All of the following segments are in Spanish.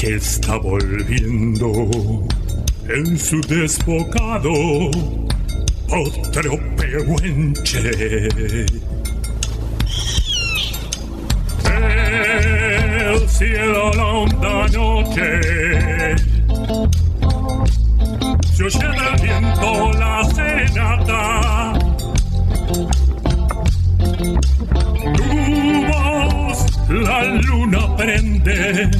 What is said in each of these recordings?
que está volviendo en su desbocado otro pehuenche. El cielo la honda noche se oye del viento la serenata. Tu voz la luna prende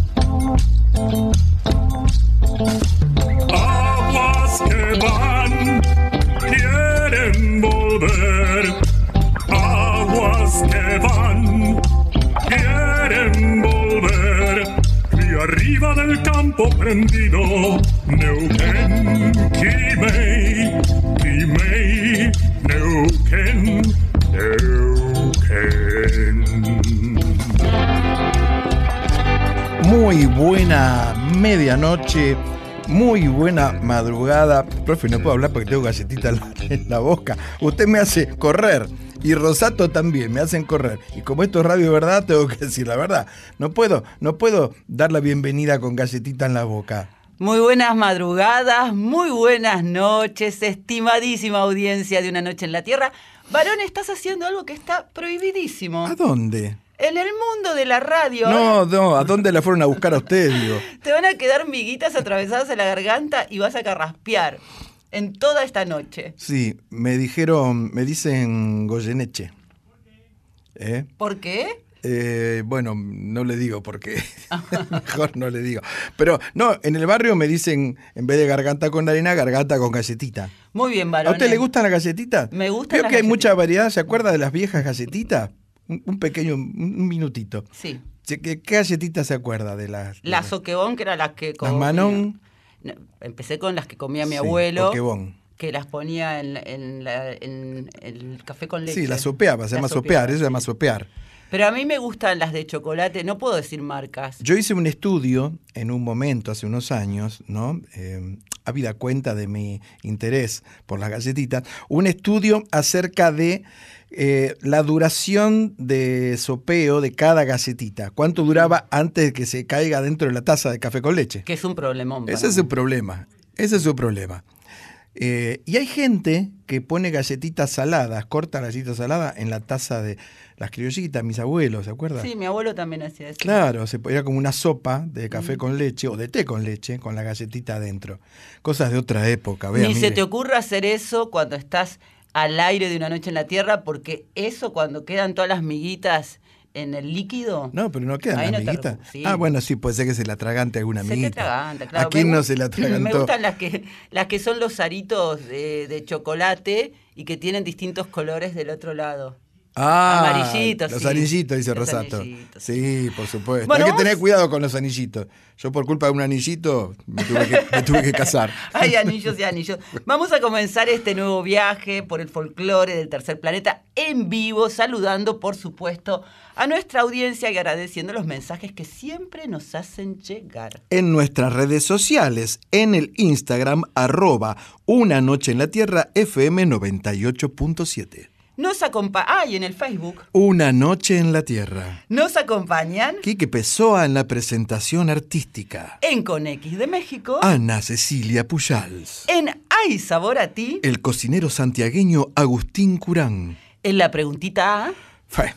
Medianoche, muy buena madrugada. Profe, no puedo hablar porque tengo galletita en la, boca. Usted me hace correr. Y Rosato también, me hacen correr. Y como esto es radio verdad, tengo que decir la verdad. No puedo, no puedo dar la bienvenida con galletita en la boca. Muy buenas madrugadas, muy buenas noches, estimadísima audiencia de Una Noche en la Tierra. Varón, estás haciendo algo que está prohibidísimo. ¿A dónde? En el mundo de la radio. No, no, ¿a dónde la fueron a buscar a ustedes, digo? Te van a quedar miguitas atravesadas en la garganta y vas a carraspear en toda esta noche. Sí, me dijeron, me dicen Goyeneche. ¿Eh? ¿Por qué? Eh, bueno, no le digo porque mejor no le digo. Pero no, en el barrio me dicen, en vez de garganta con arena, garganta con galletita. Muy bien, ¿A varón. usted le gustan las galletitas? Me gustan Creo las que hay mucha variedad. ¿Se acuerda de las viejas galletitas? Un, pequeño, un, minutito. Sí. ¿Qué, qué galletita se acuerda de las? de La las- soquebón, que era las que las comía. Manon. No, empecé con las que comía mi Sí, abuelo. Pokémon. Que las ponía en, en la- en el café con leche. Sí, la sopeaba, se La llama sopeaba, sopear, eso se llama sopear. Pero a mí me gustan las de chocolate, no puedo decir marcas. Yo hice un estudio en un momento, hace unos años, ¿no? Eh, habida cuenta de mi interés por las galletitas, un estudio acerca de eh, la duración de sopeo de cada galletita. ¿Cuánto duraba antes de que se caiga dentro de la taza de café con leche? Que es un problemón. Ese es mí. su problema. Ese es su problema. Eh, y hay gente que pone galletitas saladas, corta galletitas saladas en la taza de las criollitas, mis abuelos, ¿se acuerdan? Sí, mi abuelo también hacía eso. Claro, se era como una sopa de café con leche o de té con leche con la galletita adentro. Cosas de otra época, vea, Ni se te ocurra hacer eso cuando estás al aire de una noche en la tierra, porque eso cuando quedan todas las miguitas en el líquido. No, pero no quedan Ahí las no miguitas. sí. Ah, bueno, sí, puede ser que se la atragante alguna Se te amiguita. atraganta, claro. ¿A quién Me no se la atragantó? Me gustan las que, las que son los aritos de, de chocolate y que tienen distintos colores del otro lado. Ah, Amarillitos, Los sí. anillitos, dice Los Rosato. anillitos. Sí, por supuesto. Bueno, Hay que tener cuidado con los anillitos. Yo por culpa de un anillito me tuve que, me tuve que casar. Hay anillos y anillos. Vamos a comenzar este nuevo viaje por el folclore del tercer planeta en vivo, saludando, por supuesto, a nuestra audiencia y agradeciendo los mensajes que siempre nos hacen llegar. en nuestras redes sociales, en el Instagram, arroba una noche en la tierra FM 98.7. Nos acompañan. Ah, y en el Facebook. Una noche en la tierra. Nos acompañan. Quique Pessoa en la presentación artística. En Conex de México. Ana Cecilia Pujals. En Hay Sabor a Ti. El cocinero santiagueño Agustín Curán. En la preguntita A.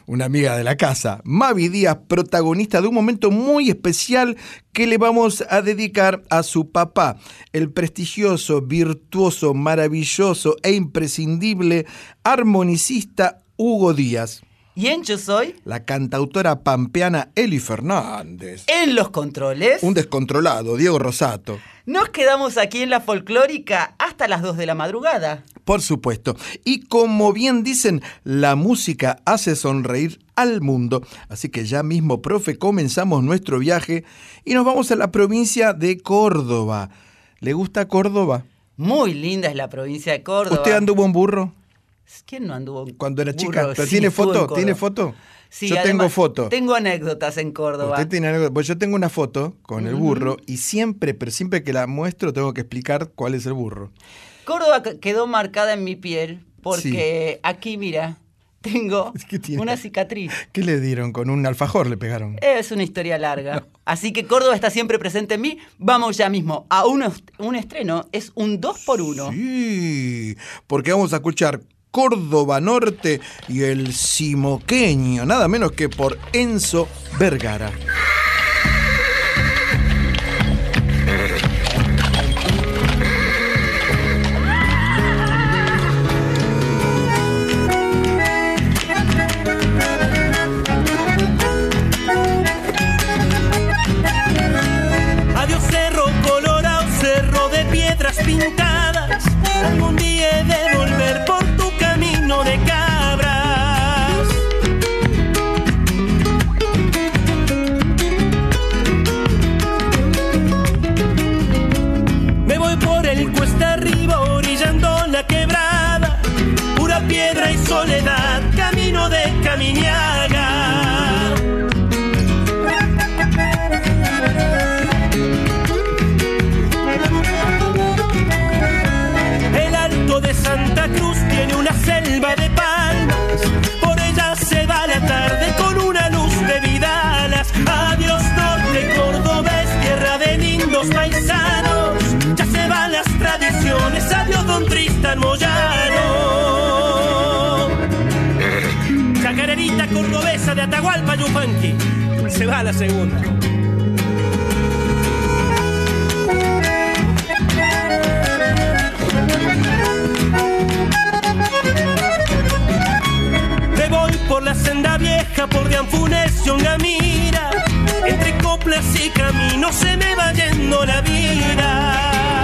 Una amiga de la casa, Mavi Díaz, protagonista de un momento muy especial que le vamos a dedicar a su papá, el prestigioso, virtuoso, maravilloso e imprescindible armonicista Hugo Díaz. ¿Y en Yo Soy? La cantautora pampeana Eli Fernández. En los controles. Un descontrolado, Diego Rosato. Nos quedamos aquí en la folclórica hasta las 2 de la madrugada. Por supuesto. Y como bien dicen, la música hace sonreír al mundo. Así que ya mismo, profe, comenzamos nuestro viaje y nos vamos a la provincia de Córdoba. ¿Le gusta Córdoba? Muy linda es la provincia de Córdoba. ¿Usted anduvo en burro? ¿Quién no anduvo Cuando era burro? chica. ¿Pero Sí, tiene foto? ¿Tiene foto? Sí, Yo tengo foto. Tengo anécdotas en Córdoba. Usted tiene algo- pues yo tengo una foto con el burro y siempre, pero siempre que la muestro tengo que explicar cuál es el burro. Córdoba que- quedó marcada en mi piel porque aquí, mira, tengo una cicatriz. ¿Qué le dieron? Con un alfajor le pegaron. Es una historia larga. Así que Córdoba está siempre presente en mí. Vamos ya mismo a un, un estreno. Es un 2 por 1 Sí, porque vamos a escuchar Córdoba Norte y el Simoqueño, nada menos que por Enzo Vergara. Adiós cerro colorado, cerro de piedras pintadas. Soledad, camino de Caminiaga. El alto de Santa Cruz tiene una selva de palmas. Por ella se va la tarde con una luz de vidalas. Adiós norte cordobés, tierra de lindos paisanos. Ya se van las tradiciones. Adiós don Tristan Moyano. De Atahualpa Yupanqui. Se va la segunda. Me voy por la senda vieja, por Dianfunes y Ongamira. Entre coplas y caminos se me va yendo la vida.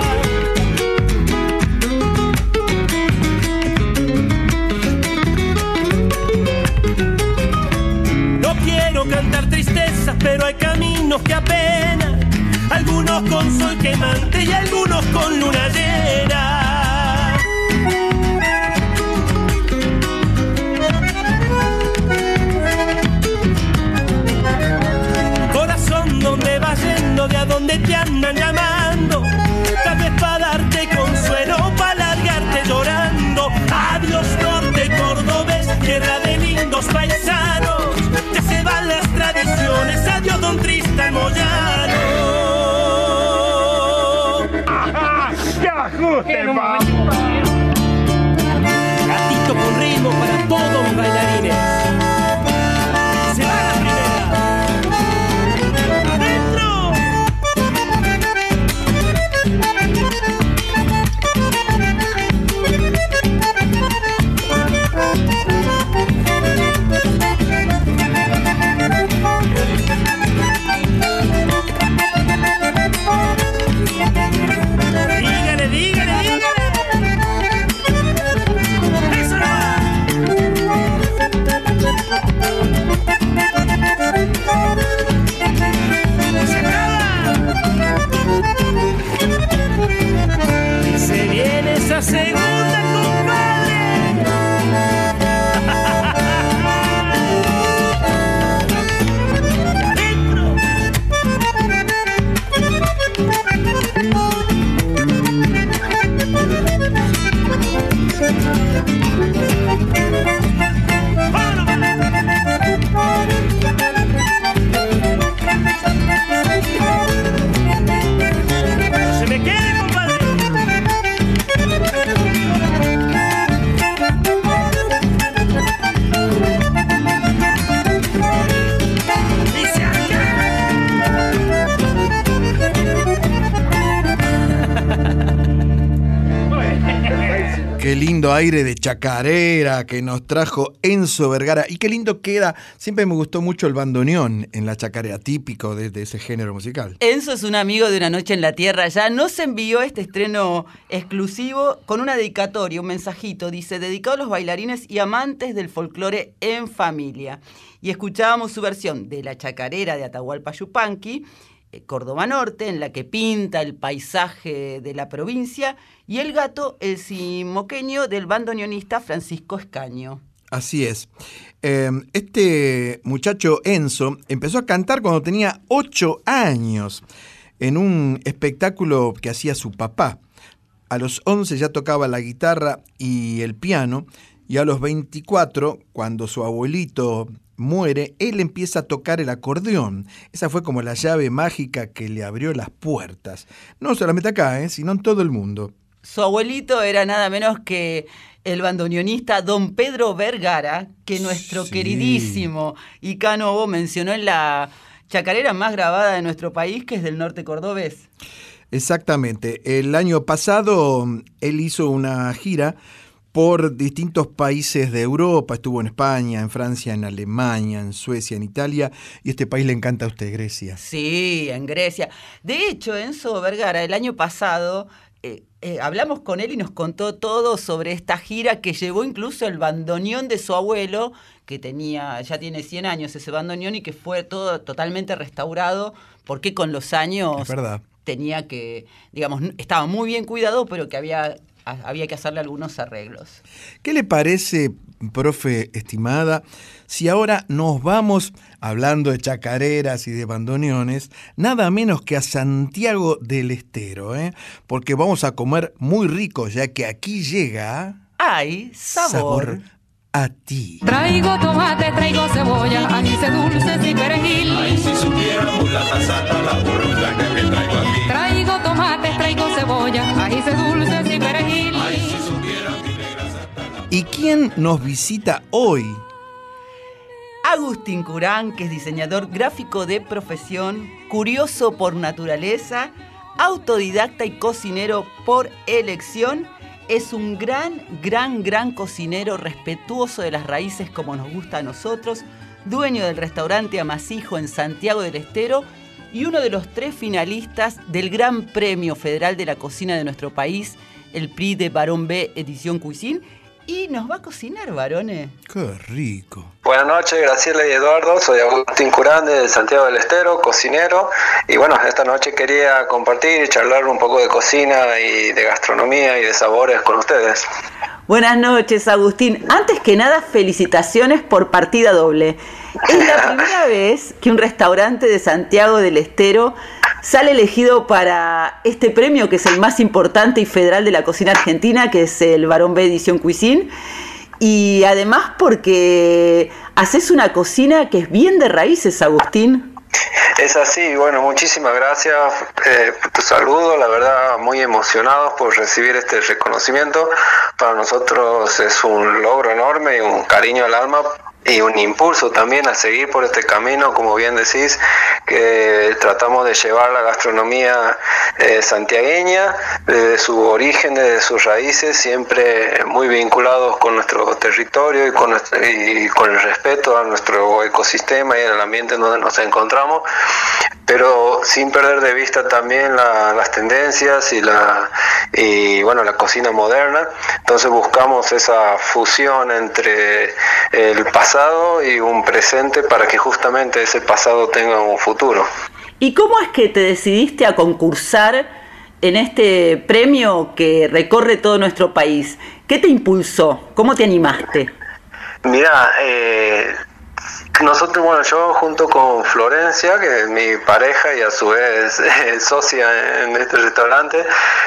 Pero hay caminos que apenas. Algunos con sol quemante y algunos con luna llena. Corazón, ¿dónde vas yendo? ¿De a dónde te andan llamando? Tal vez para darte consuelo, para largarte llorando. Adiós, norte cordobés, tierra de lindos paisanos. Ya las tradiciones, adiós, don Tristan Moyano. Gatito con ritmo para todos mis bailarines. seguro. Qué lindo aire de chacarera que nos trajo Enzo Vergara. Y qué lindo queda. Siempre me gustó mucho el bandoneón en la chacarera, típico de, ese género musical. Enzo es un amigo de Una Noche en la Tierra. Ya nos envió este estreno exclusivo con una dedicatoria, un mensajito. Dice, dedicado a los bailarines y amantes del folclore en familia. Y escuchábamos su versión de la chacarera de Atahualpa Yupanqui Córdoba Norte, en la que pinta el paisaje de la provincia, y El gato, el simoqueño del bandoneonista Francisco Escaño. Así es. Eh, este muchacho Enzo empezó a cantar cuando tenía ocho años en un espectáculo que hacía su papá. A los 11 ya tocaba la guitarra y el piano y a los 24, cuando su abuelito muere, él empieza a tocar el acordeón. Esa fue como la llave mágica que le abrió las puertas. No solamente acá, ¿eh? sino en todo el mundo. Su abuelito era nada menos que el bandoneonista don Pedro Vergara, que nuestro Sí. queridísimo Icano mencionó en la chacarera más grabada de nuestro país, que es del norte cordobés. Exactamente. El año pasado él hizo una gira por distintos países de Europa. Estuvo en España, en Francia, en Alemania, en Suecia, en Italia. Y este país le encanta a usted, Grecia. Sí, en Grecia. De hecho, Enzo Vergara, el año pasado, eh, eh, hablamos con él y nos contó todo sobre esta gira que llevó incluso el bandoneón de su abuelo, que tenía, ya tiene 100 años ese bandoneón y que fue todo totalmente restaurado, porque con los años Es verdad. tenía que, digamos, estaba muy bien cuidado, pero que había, había que hacerle algunos arreglos. ¿Qué le parece, profe estimada, si ahora nos vamos, hablando de chacareras y de bandoneones, nada menos que a Santiago del Estero, ¿eh? porque vamos a comer muy rico, ya que aquí llega ¡Ay, sabor! a ti. Traigo tomate, traigo cebolla, ajíes dulces y perejil. Si supiéramos la la que traigo aquí. Traigo tomate, traigo cebolla, ajíes dulces y perejil. ¿Y quién nos visita hoy? Agustín Curán, que es diseñador gráfico de profesión, curioso por naturaleza, autodidacta y cocinero por elección, es un gran, gran, gran cocinero respetuoso de las raíces como nos gusta a nosotros, dueño del restaurante Amasijo en Santiago del Estero y uno de los tres finalistas del Gran Premio Federal de la Cocina de nuestro país, el Prix de Barón B Edición Cuisine. Y nos va a cocinar, varones. Qué rico. Buenas noches, Graciela y Eduardo. Soy Agustín Curán de Santiago del Estero, cocinero. Y bueno, esta noche quería compartir y charlar un poco de cocina y de gastronomía y de sabores con ustedes. Buenas noches, Agustín. Antes que nada, felicitaciones por partida doble. Es la primera vez que un restaurante de Santiago del Estero sale elegido para este premio que es el más importante y federal de la cocina argentina, que es el Barón B Edición Cuisine. Y además porque haces una cocina que es bien de raíces, Agustín. Es así, bueno, muchísimas gracias eh, por tu saludo, la verdad muy emocionados por recibir este reconocimiento. Para nosotros es un logro enorme y un cariño al alma y un impulso también a seguir por este camino, como bien decís, que tratamos de llevar la gastronomía eh, santiagueña desde su origen, desde sus raíces, siempre muy vinculados con nuestro territorio y con, con el respeto a nuestro ecosistema y al ambiente en donde nos encontramos, pero sin perder de vista también la- las tendencias y la y bueno la cocina moderna. Entonces buscamos esa fusión entre el pasado y un presente para que justamente ese pasado tenga un futuro. ¿Y cómo es que te decidiste a concursar en este premio que recorre todo nuestro país? ¿Qué te impulsó? ¿Cómo te animaste? Mira, eh, nosotros, bueno, yo junto con Florencia, que es mi pareja y a su vez eh, socia en este restaurante,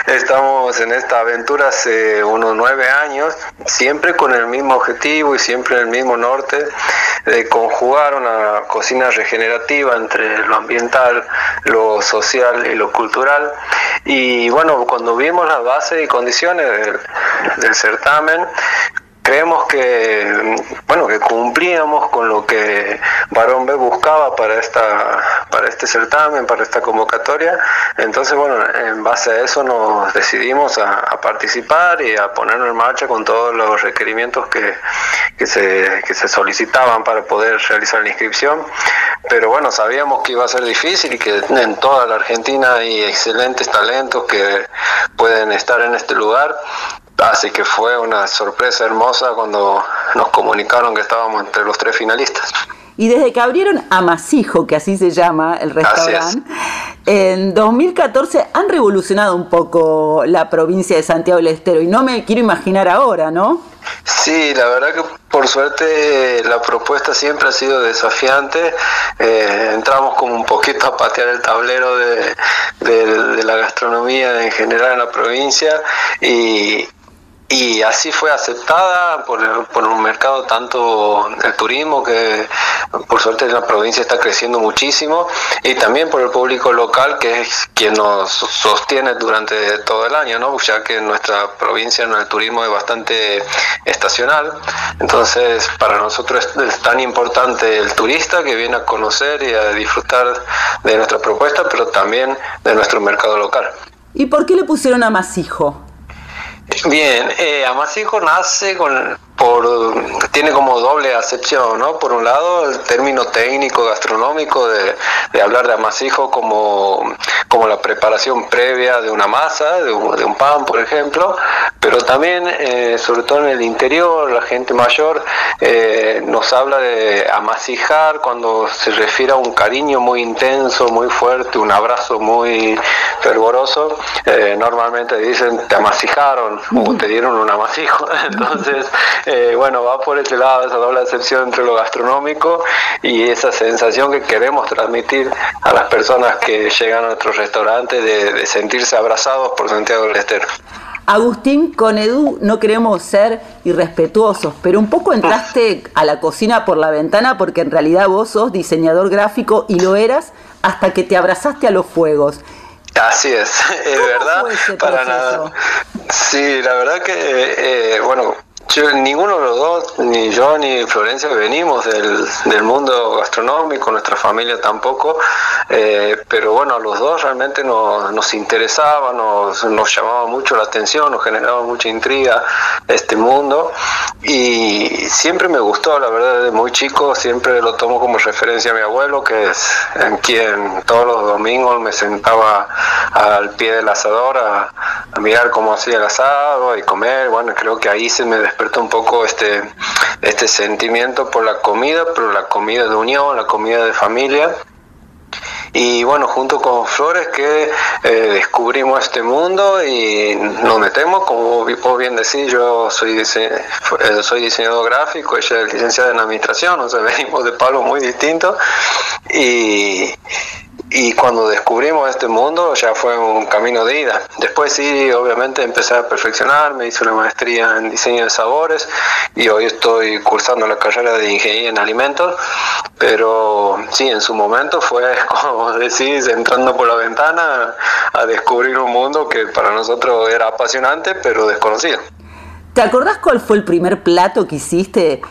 estamos en esta aventura hace unos nueve años, siempre con el mismo objetivo y siempre en el mismo norte de conjugar una cocina regenerativa entre lo ambiental, lo social y lo cultural. Y bueno, cuando vimos las bases y condiciones del, del certamen, creemos que bueno que cumplíamos con lo que Barón B buscaba para esta para este certamen para esta convocatoria. Entonces bueno en base a eso nos decidimos a, participar y a ponernos en marcha con todos los requerimientos que, que, se, que se solicitaban para poder realizar la inscripción. Pero bueno sabíamos que iba a ser difícil y que en toda la Argentina hay excelentes talentos que pueden estar en este lugar Así que fue una sorpresa hermosa cuando nos comunicaron que estábamos entre los tres finalistas. Y desde que abrieron Amasijo, que así se llama el restaurante, en 2014 han revolucionado un poco la provincia de Santiago del Estero. Y no me quiero imaginar ahora, ¿no? Sí, la verdad que por suerte la propuesta siempre ha sido desafiante. Eh, entramos como un poquito a patear el tablero de, de la gastronomía en general en la provincia y, y así fue aceptada por, por un mercado tanto el turismo que por suerte en la provincia está creciendo muchísimo y también por el público local que es quien nos sostiene durante todo el año, ¿no? ya que en nuestra provincia el turismo es bastante estacional, entonces para nosotros es, tan importante el turista que viene a conocer y a disfrutar de nuestra propuesta, pero también de nuestro mercado local. ¿Y por qué le pusieron a Masijo? Bien, eh, Amasijo nace con por, tiene como doble acepción, ¿no? Por un lado, el término técnico gastronómico de, hablar de amasijo como, como la preparación previa de una masa, de un, pan, por ejemplo, pero también, eh, sobre todo en el interior, la gente mayor eh, nos habla de amasijar cuando se refiere a un cariño muy intenso, muy fuerte, un abrazo muy fervoroso. Eh, normalmente dicen te amasijaron o te dieron un amasijo. Entonces, eh, bueno, va por ese lado, esa doble excepción entre lo gastronómico y esa sensación que queremos transmitir a las personas que llegan a nuestro restaurante de, sentirse abrazados por Santiago del Estero. Agustín, con Edu no queremos ser irrespetuosos, pero un poco entraste a la cocina por la ventana porque en realidad vos sos diseñador gráfico y lo eras hasta que te abrazaste a los fuegos. Así es, es verdad. para nada. Sí, la verdad que, eh, bueno, ninguno de los dos, ni yo ni Florencia, venimos del, del mundo gastronómico, nuestra familia tampoco, eh, pero bueno, a los dos realmente nos, nos interesaba, nos, nos, llamaba mucho la atención, nos generaba mucha intriga este mundo y siempre me gustó, la verdad, desde muy chico siempre lo tomo como referencia a mi abuelo, que es en quien todos los domingos me sentaba al pie del asador a, a mirar cómo hacía el asado y comer, bueno, creo que ahí se me despertó un poco este, este sentimiento por la comida, pero la comida de unión, la comida de familia. Y bueno, junto con Flores que eh, descubrimos este mundo y nos metemos, como vos bien decís, yo soy, eh, soy diseñador gráfico, ella es licenciada en administración, o sea, venimos de palos muy distintos. Y, y cuando descubrimos este mundo ya fue un camino de ida. Después sí, obviamente empecé a perfeccionar, me hice una maestría en diseño de sabores y hoy estoy cursando la carrera de ingeniería en alimentos, pero sí, en su momento fue, como decís, entrando por la ventana a descubrir un mundo que para nosotros era apasionante, pero desconocido. ¿Te acordás cuál fue el primer plato que hiciste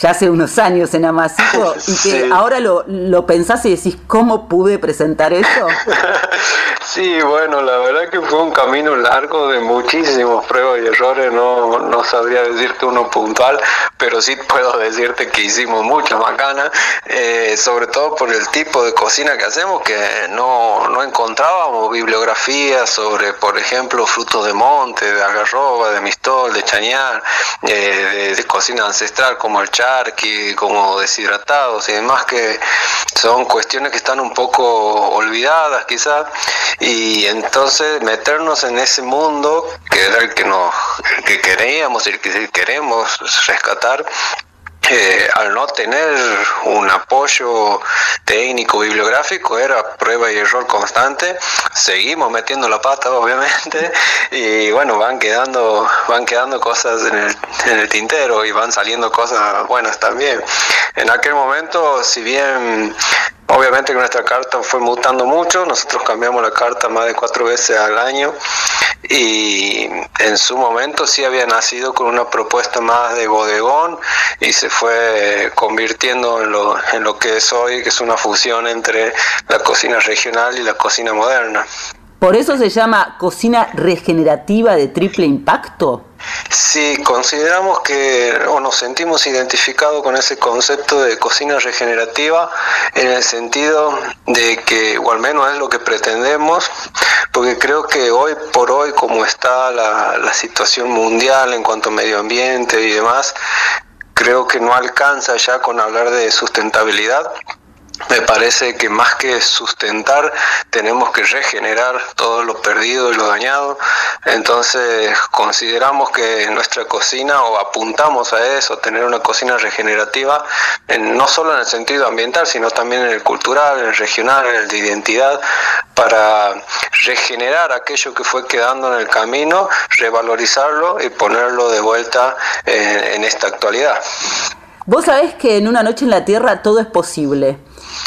ya hace unos años en Amasico y que ahora lo, lo pensás y decís, ¿cómo pude presentar eso? Sí, bueno, la verdad que fue un camino largo de muchísimos pruebas y errores, no, no sabría decirte uno puntual, pero sí puedo decirte que hicimos muchas macanas, eh, sobre todo por el tipo de cocina que hacemos, que no, no encontrábamos bibliografía sobre, por ejemplo, frutos de monte, de algarroba, de mistol, de chañar, eh, de, cocina ancestral como el charqui, como deshidratados y demás, que son cuestiones que están un poco olvidadas quizás y entonces meternos en ese mundo que era el que nos que queríamos y el que queremos rescatar al no tener un apoyo técnico bibliográfico era prueba y error constante seguimos metiendo la pata obviamente y bueno van quedando van quedando cosas en el, en el tintero y van saliendo cosas buenas también. En aquel momento si bien Obviamente que nuestra carta fue mutando mucho, nosotros cambiamos la carta más de cuatro veces al año y en su momento sí había nacido con una propuesta más de bodegón y se fue convirtiendo en lo, en lo que es hoy, que es una fusión entre la cocina regional y la cocina moderna. ¿Por eso se llama cocina regenerativa de triple impacto? Sí, consideramos que o nos sentimos identificados con ese concepto de cocina regenerativa en el sentido de que, o al menos es lo que pretendemos, porque creo que hoy por hoy, como está la, la situación mundial en cuanto a medio ambiente y demás, creo que no alcanza ya con hablar de sustentabilidad me parece que más que sustentar tenemos que regenerar todo lo perdido y lo dañado. Entonces consideramos que nuestra cocina o apuntamos a eso, tener una cocina regenerativa, no solo en el sentido ambiental, sino también en el cultural, en el regional, en el de identidad, para regenerar aquello que fue quedando en el camino, revalorizarlo y ponerlo de vuelta en, en esta actualidad. Vos sabés que en una noche en la Tierra todo es posible.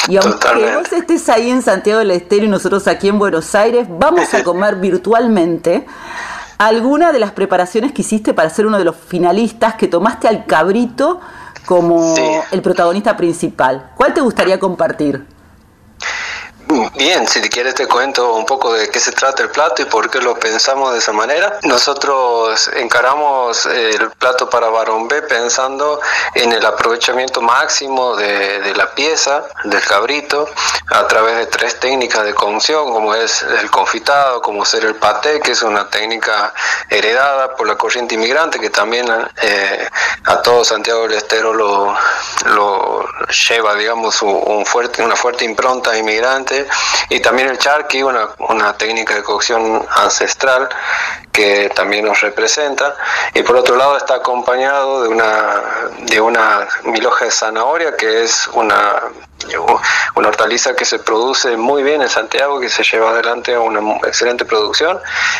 Y aunque vos estés ahí en Santiago del Estero y nosotros aquí en Buenos Aires, vamos a comer virtualmente alguna de las preparaciones que hiciste para ser uno de los finalistas que tomaste al cabrito como el protagonista principal. ¿Cuál te gustaría compartir? Bien, si quieres te cuento un poco de qué se trata el plato y por qué lo pensamos de esa manera. Nosotros encaramos el plato para varón B pensando en el aprovechamiento máximo de, la pieza, del cabrito, a través de tres técnicas de cocción, como es el confitado, como ser el paté, que es una técnica heredada por la corriente inmigrante, que también eh, a todo Santiago del Estero lo, lleva, digamos, una fuerte impronta inmigrante y también el charqui, una, una técnica de cocción ancestral que también nos representa. Y por otro lado está acompañado de una, de una miloja de zanahoria, que es una, una hortaliza que se produce muy bien en Santiago, que se lleva adelante una excelente producción.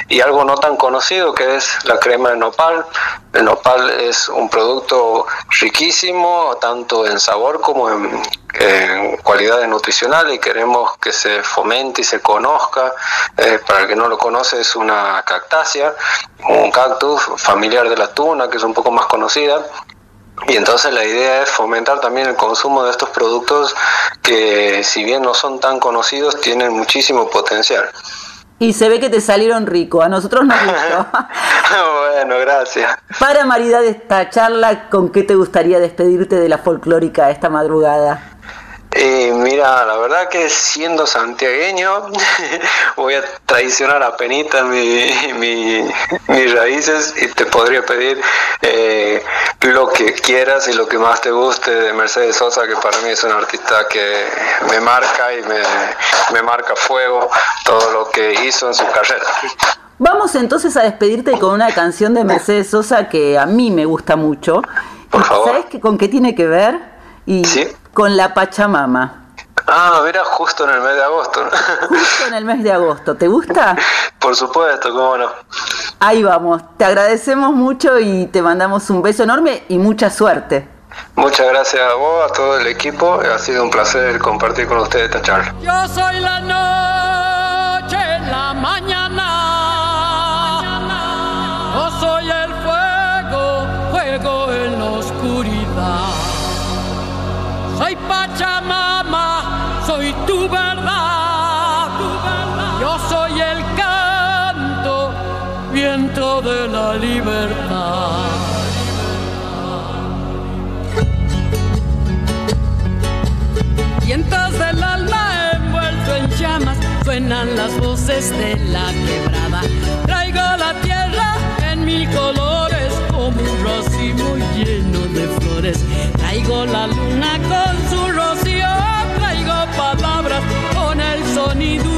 Y algo no tan conocido, que es la crema de nopal. El nopal es un producto riquísimo, tanto en sabor como en, en cualidades nutricionales y queremos que se fomente y se conozca. Eh, para el que no lo conoce, es una cactácea, un cactus familiar de la tuna, que es un poco más conocida. Y entonces la idea es fomentar también el consumo de estos productos que si bien no son tan conocidos, tienen muchísimo potencial. Y se ve que te salieron rico, a nosotros nos gustó. bueno, gracias. Para maridar esta charla, ¿con qué te gustaría despedirte de la folclórica esta madrugada? Eh, mira, la verdad que siendo santiagueño voy a traicionar a penita mi, mis raíces y te podría pedir eh, lo que quieras y lo que más te guste de Mercedes Sosa, que para mí es una artista que me marca y me, me marca fuego todo lo que hizo en su carrera. Vamos entonces a despedirte con una canción de Mercedes Sosa que a mí me gusta mucho. Por favor. ¿Sabes con qué tiene que ver? Y ¿Sí? con la Pachamama. Ah, mira, justo en el mes de agosto. Justo en el mes de agosto. ¿Te gusta? Por supuesto, cómo no. Ahí vamos. Te agradecemos mucho y te mandamos un beso enorme y mucha suerte. Muchas gracias a vos, a todo el equipo. Ha sido un placer compartir con ustedes esta charla. Yo soy la noche, de la libertad. Vientos del alma envuelto en llamas, suenan las voces de la quebrada. Traigo la tierra en mil colores como un racimo lleno de flores. Traigo la luna con su rocío, traigo palabras con el sonido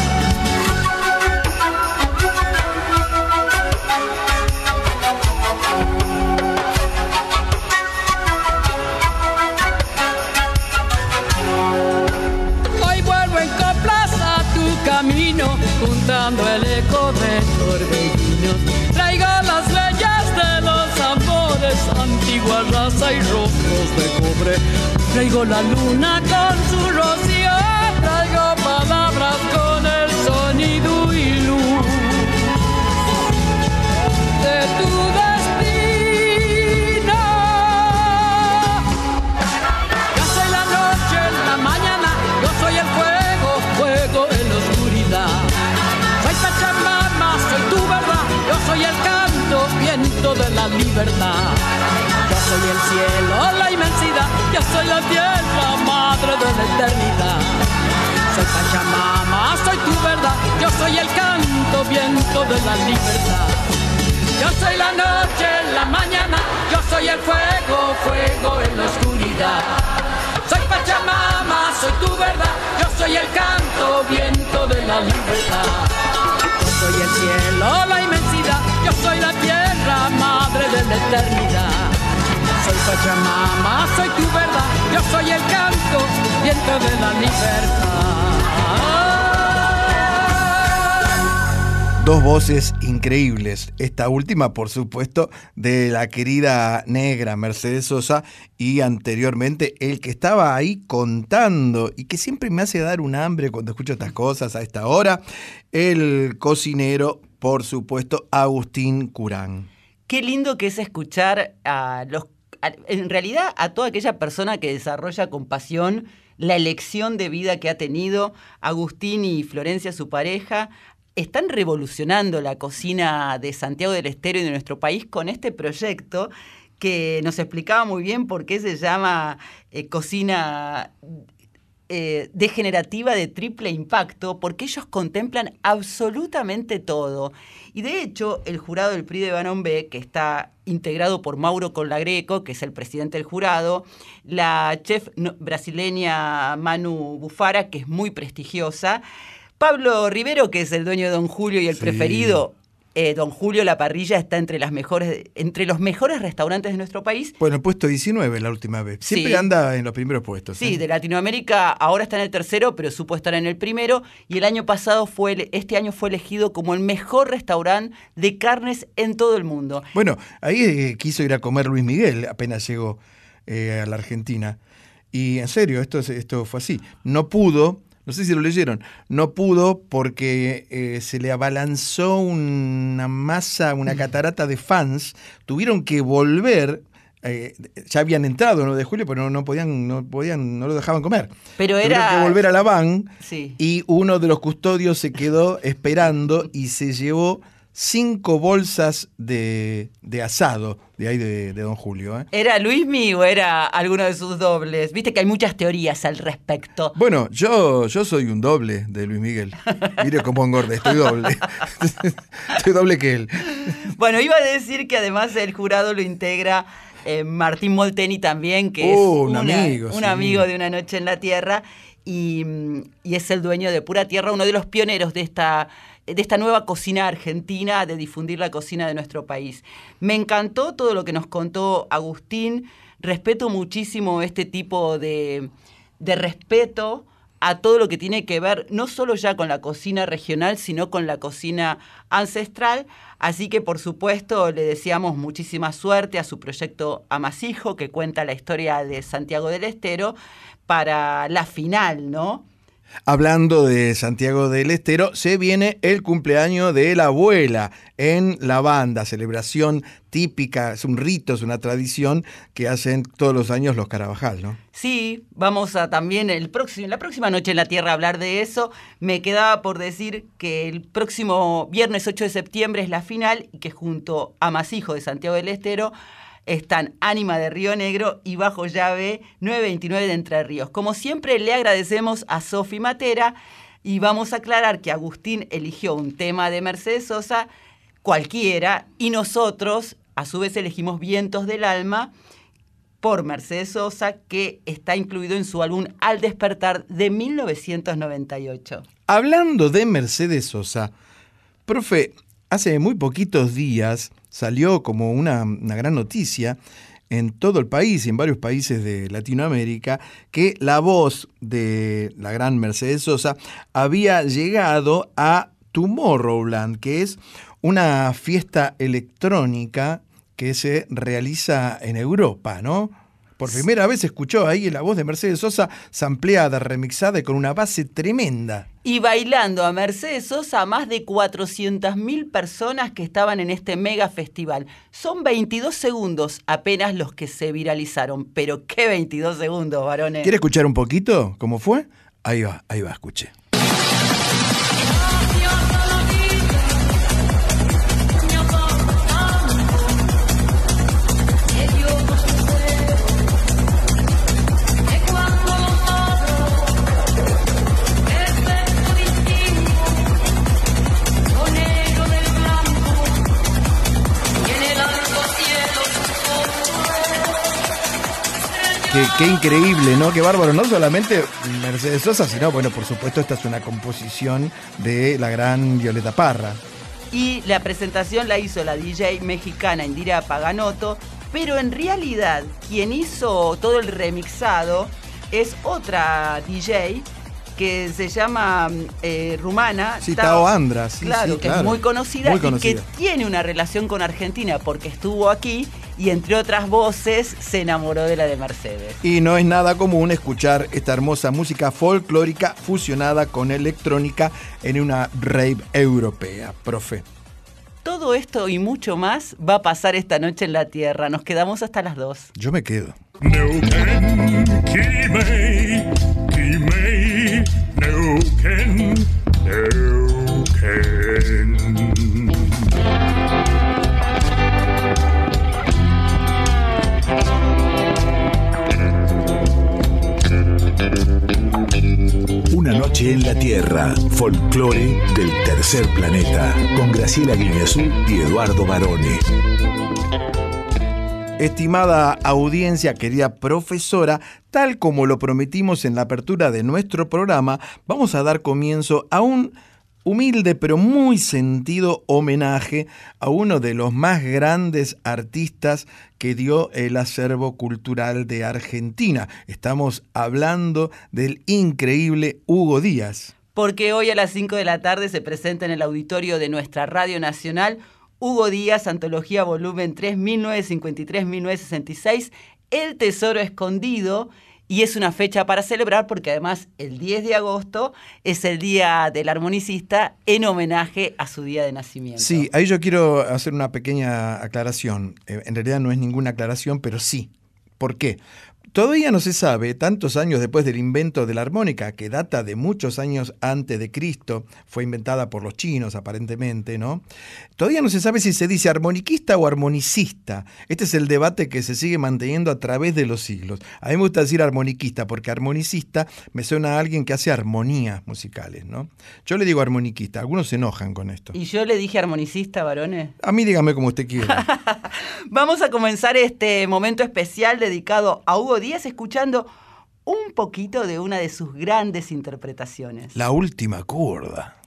Juntando el eco de torbellinos. Traigo las leyes de los amores, antigua raza y rostros de cobre. Traigo la luna con su rocío, traigo palabras con el sonido y luz de tu Yo soy el cielo, la inmensidad, yo soy la tierra, madre de la eternidad. Soy Pachamama, soy tu verdad, yo soy el canto, viento de la libertad. Yo soy la noche la mañana, yo soy el fuego, fuego en la oscuridad. Soy Pachamama, soy tu verdad, yo soy el canto, viento de la libertad. Yo soy el cielo, la inmensidad, yo soy la tierra, madre de la eternidad. Soy Pachamama, soy tu verdad, yo soy el canto, viento de la libertad. Dos voces increíbles. Esta última, por supuesto, de la querida negra Mercedes Sosa y anteriormente el que estaba ahí contando y que siempre me hace dar un hambre cuando escucho estas cosas a esta hora, el cocinero, por supuesto, Agustín Curán. Qué lindo que es escuchar a los, en realidad a toda aquella persona que desarrolla con pasión la elección de vida que ha tenido Agustín y Florencia, su pareja. Están revolucionando la cocina de Santiago del Estero y de nuestro país con este proyecto que nos explicaba muy bien por qué se llama eh, cocina eh, degenerativa de triple impacto, porque ellos contemplan absolutamente todo. Y de hecho, el jurado del PRI de Banón B, que está integrado por Mauro Colagreco, que es el presidente del jurado, la chef brasileña Manu Bufara, que es muy prestigiosa, Pablo Rivero, que es el dueño de Don Julio y el Sí. preferido. Eh, Don Julio La Parrilla está entre las mejores, entre los mejores restaurantes de nuestro país Bueno, puesto 19 la última vez. Siempre Sí. anda en los primeros puestos. Sí, ¿eh? de Latinoamérica ahora está en el tercero, pero supo estar en el primero. Y el año pasado fue, este año fue elegido como el mejor restaurante de carnes en todo el mundo. Bueno, ahí eh, quiso ir a comer Luis Miguel apenas llegó eh, a la Argentina. Y en serio, esto, es- esto fue así. No pudo, no sé si lo leyeron, no pudo porque eh, se le abalanzó una masa, una catarata de fans. Tuvieron que volver. eh, ya habían entrado ¿no? de julio, pero no, no podían, no podían, no lo dejaban comer. Pero Tuvieron era- que volver a la van Sí. y uno de los custodios se quedó esperando y se llevó cinco bolsas de, de asado de ahí de, de Don Julio. ¿eh? ¿Era Luismi o era alguno de sus dobles? Viste que hay muchas teorías al respecto. Bueno, yo, yo soy un doble de Luis Miguel. Mire cómo engordé, estoy doble. estoy doble que él. Bueno, iba a decir que además el jurado lo integra eh, Martín Molteni también, que Oh, es un una- amigo, un sí. amigo de Una Noche en la Tierra y, y es el dueño de Pura Tierra, uno de los pioneros de esta, de esta nueva cocina argentina, de difundir la cocina de nuestro país. Me encantó todo lo que nos contó Agustín, respeto muchísimo este tipo de, de respeto a todo lo que tiene que ver no solo ya con la cocina regional, sino con la cocina ancestral. Así que, por supuesto, le deseamos muchísima suerte a su proyecto Amasijo, que cuenta la historia de Santiago del Estero, para la final, ¿no? Hablando de Santiago del Estero, se viene el cumpleaños de la abuela en la banda, celebración típica, es un rito, es una tradición que hacen todos los años los Carabajal, ¿no? Sí, vamos a también el próximo, la próxima noche en la Tierra hablar de eso. Me quedaba por decir que el próximo viernes 8 de septiembre es la final y que junto a Masijo de Santiago del Estero están Ánima de Río Negro y Bajo Llave 929 de Entre Ríos. Como siempre, le agradecemos a Sofi Matera y vamos a aclarar que Agustín eligió un tema de Mercedes Sosa cualquiera y nosotros a su vez elegimos Vientos del Alma por Mercedes Sosa, que está incluido en su álbum Al despertar de 1998. Hablando de Mercedes Sosa, profe, hace muy poquitos días salió como una, una gran noticia en todo el país y en varios países de Latinoamérica que la voz de la gran Mercedes Sosa había llegado a Tomorrowland, que es una fiesta electrónica que se realiza en Europa, ¿no? Por primera vez escuchó ahí la voz de Mercedes Sosa sampleada, remixada y con una base tremenda. Y bailando a Mercedes Sosa a más de 400.000 personas que estaban en este mega festival. Son 22 segundos apenas los que se viralizaron. Pero qué 22 segundos, varones. ¿Quiere escuchar un poquito cómo fue? Ahí va, ahí va, escuche. Qué, increíble, ¿no? Qué bárbaro. No solamente Mercedes Sosa, sino, bueno, por supuesto, esta es una composición de la gran Violeta Parra. Y la presentación la hizo la DJ mexicana Indira Paganotto, pero en realidad quien hizo todo el remixado es otra DJ que se llama eh, rumana. Sí, Tao Andra, sí, claro, sí, que claro. es muy conocida, Muy y que tiene una relación con Argentina porque estuvo aquí y entre otras voces se enamoró de la de Mercedes. Y no es nada común escuchar esta hermosa música folclórica fusionada con electrónica en una rave europea, profe. Todo esto y mucho más va a pasar esta noche en la Tierra. Nos quedamos hasta las 2. Yo me quedo. Kimei, Una noche en la Tierra, folclore del tercer planeta, con Graciela Guineazú y Eduardo Barone. Estimada audiencia, querida profesora, tal como lo prometimos en la apertura de nuestro programa, vamos a dar comienzo a un humilde pero muy sentido homenaje a uno de los más grandes artistas que dio el acervo cultural de Argentina. Estamos hablando del increíble Hugo Díaz. Porque hoy a las 5 de la tarde se presenta en el auditorio de nuestra Radio Nacional Hugo Díaz, Antología Volumen 3, 1953-1966, El Tesoro Escondido. Y es una fecha para celebrar porque además el 10 de agosto es el Día del Armonicista en homenaje a su día de nacimiento. Sí, ahí yo quiero hacer una pequeña aclaración. Eh, En realidad no es ninguna aclaración, pero sí. ¿Por qué? Todavía no se sabe, tantos años después del invento de la armónica, que data de muchos años antes de Cristo, fue inventada por los chinos aparentemente, ¿no? Todavía no se sabe si se dice armoniquista o armonicista. Este es el debate que se sigue manteniendo a través de los siglos. A mí me gusta decir armoniquista porque armonicista me suena a alguien que hace armonías musicales, ¿no? Yo le digo armoniquista, algunos se enojan con esto. Y yo le dije armonicista, varones. A mí dígame como usted quiera. Vamos a comenzar este momento especial dedicado a Hugo Díaz escuchando un poquito de una de sus grandes interpretaciones. La última curda.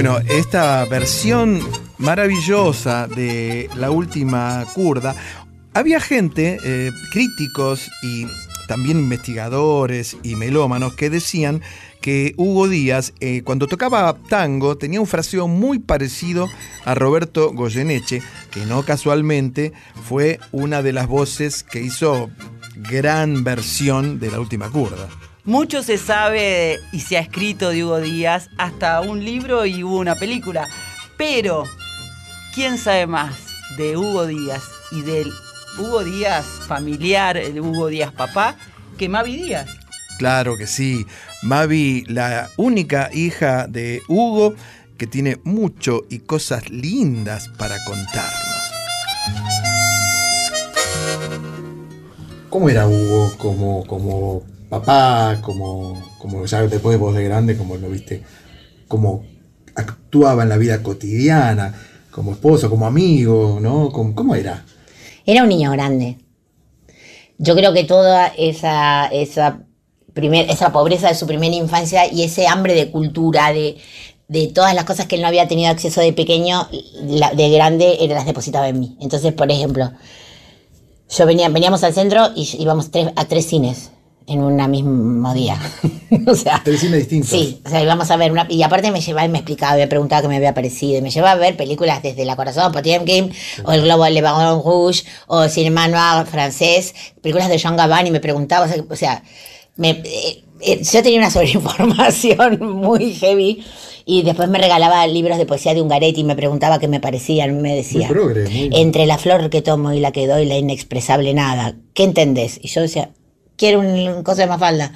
Bueno, esta versión maravillosa de La Última Curda, había gente, eh, críticos y también investigadores y melómanos que decían que Hugo Díaz, eh, cuando tocaba tango, tenía un fraseo muy parecido a Roberto Goyeneche, que no casualmente fue una de las voces que hizo gran versión de la última curda. Mucho se sabe y se ha escrito de Hugo Díaz, hasta un libro y hubo una película. Pero, ¿quién sabe más de Hugo Díaz y del Hugo Díaz familiar, el Hugo Díaz papá, que Mavi Díaz? Claro que sí. Mavi, la única hija de Hugo, que tiene mucho y cosas lindas para contarnos. ¿Cómo era Hugo como, como papá, como, como ya después vos de grande, como lo viste, cómo actuaba en la vida cotidiana, como esposo, como amigo, ¿no? ¿Cómo, era? Era un niño grande. Yo creo que toda esa, esa, esa pobreza de su primera infancia y ese hambre de cultura, de, de todas las cosas que él no había tenido acceso de pequeño, de grande, él las depositaba en mí. Entonces, por ejemplo, yo venía, veníamos al centro y íbamos a tres cines en un mismo día. o sea, Tres cines distintos. Sí, o sea, íbamos a ver una. Y aparte me llevaba y me explicaba, me preguntaba qué me había parecido. Y me llevaba a ver películas desde La Corazón, Potemkin, o El Globo Le Baron Rouge, o Cinema Noir francés, películas de Jean Gabin, y me preguntaba, o sea, o sea, me, eh, eh, yo tenía una sobreinformación muy heavy. Y después me regalaba libros de poesía de Ungaretti y me preguntaba qué me parecían. Me decía, Muy progre, muy- entre la flor que tomo y la que doy, la inexpresable nada. ¿Qué entendés? Y yo decía, quiero un, coso de mafalda.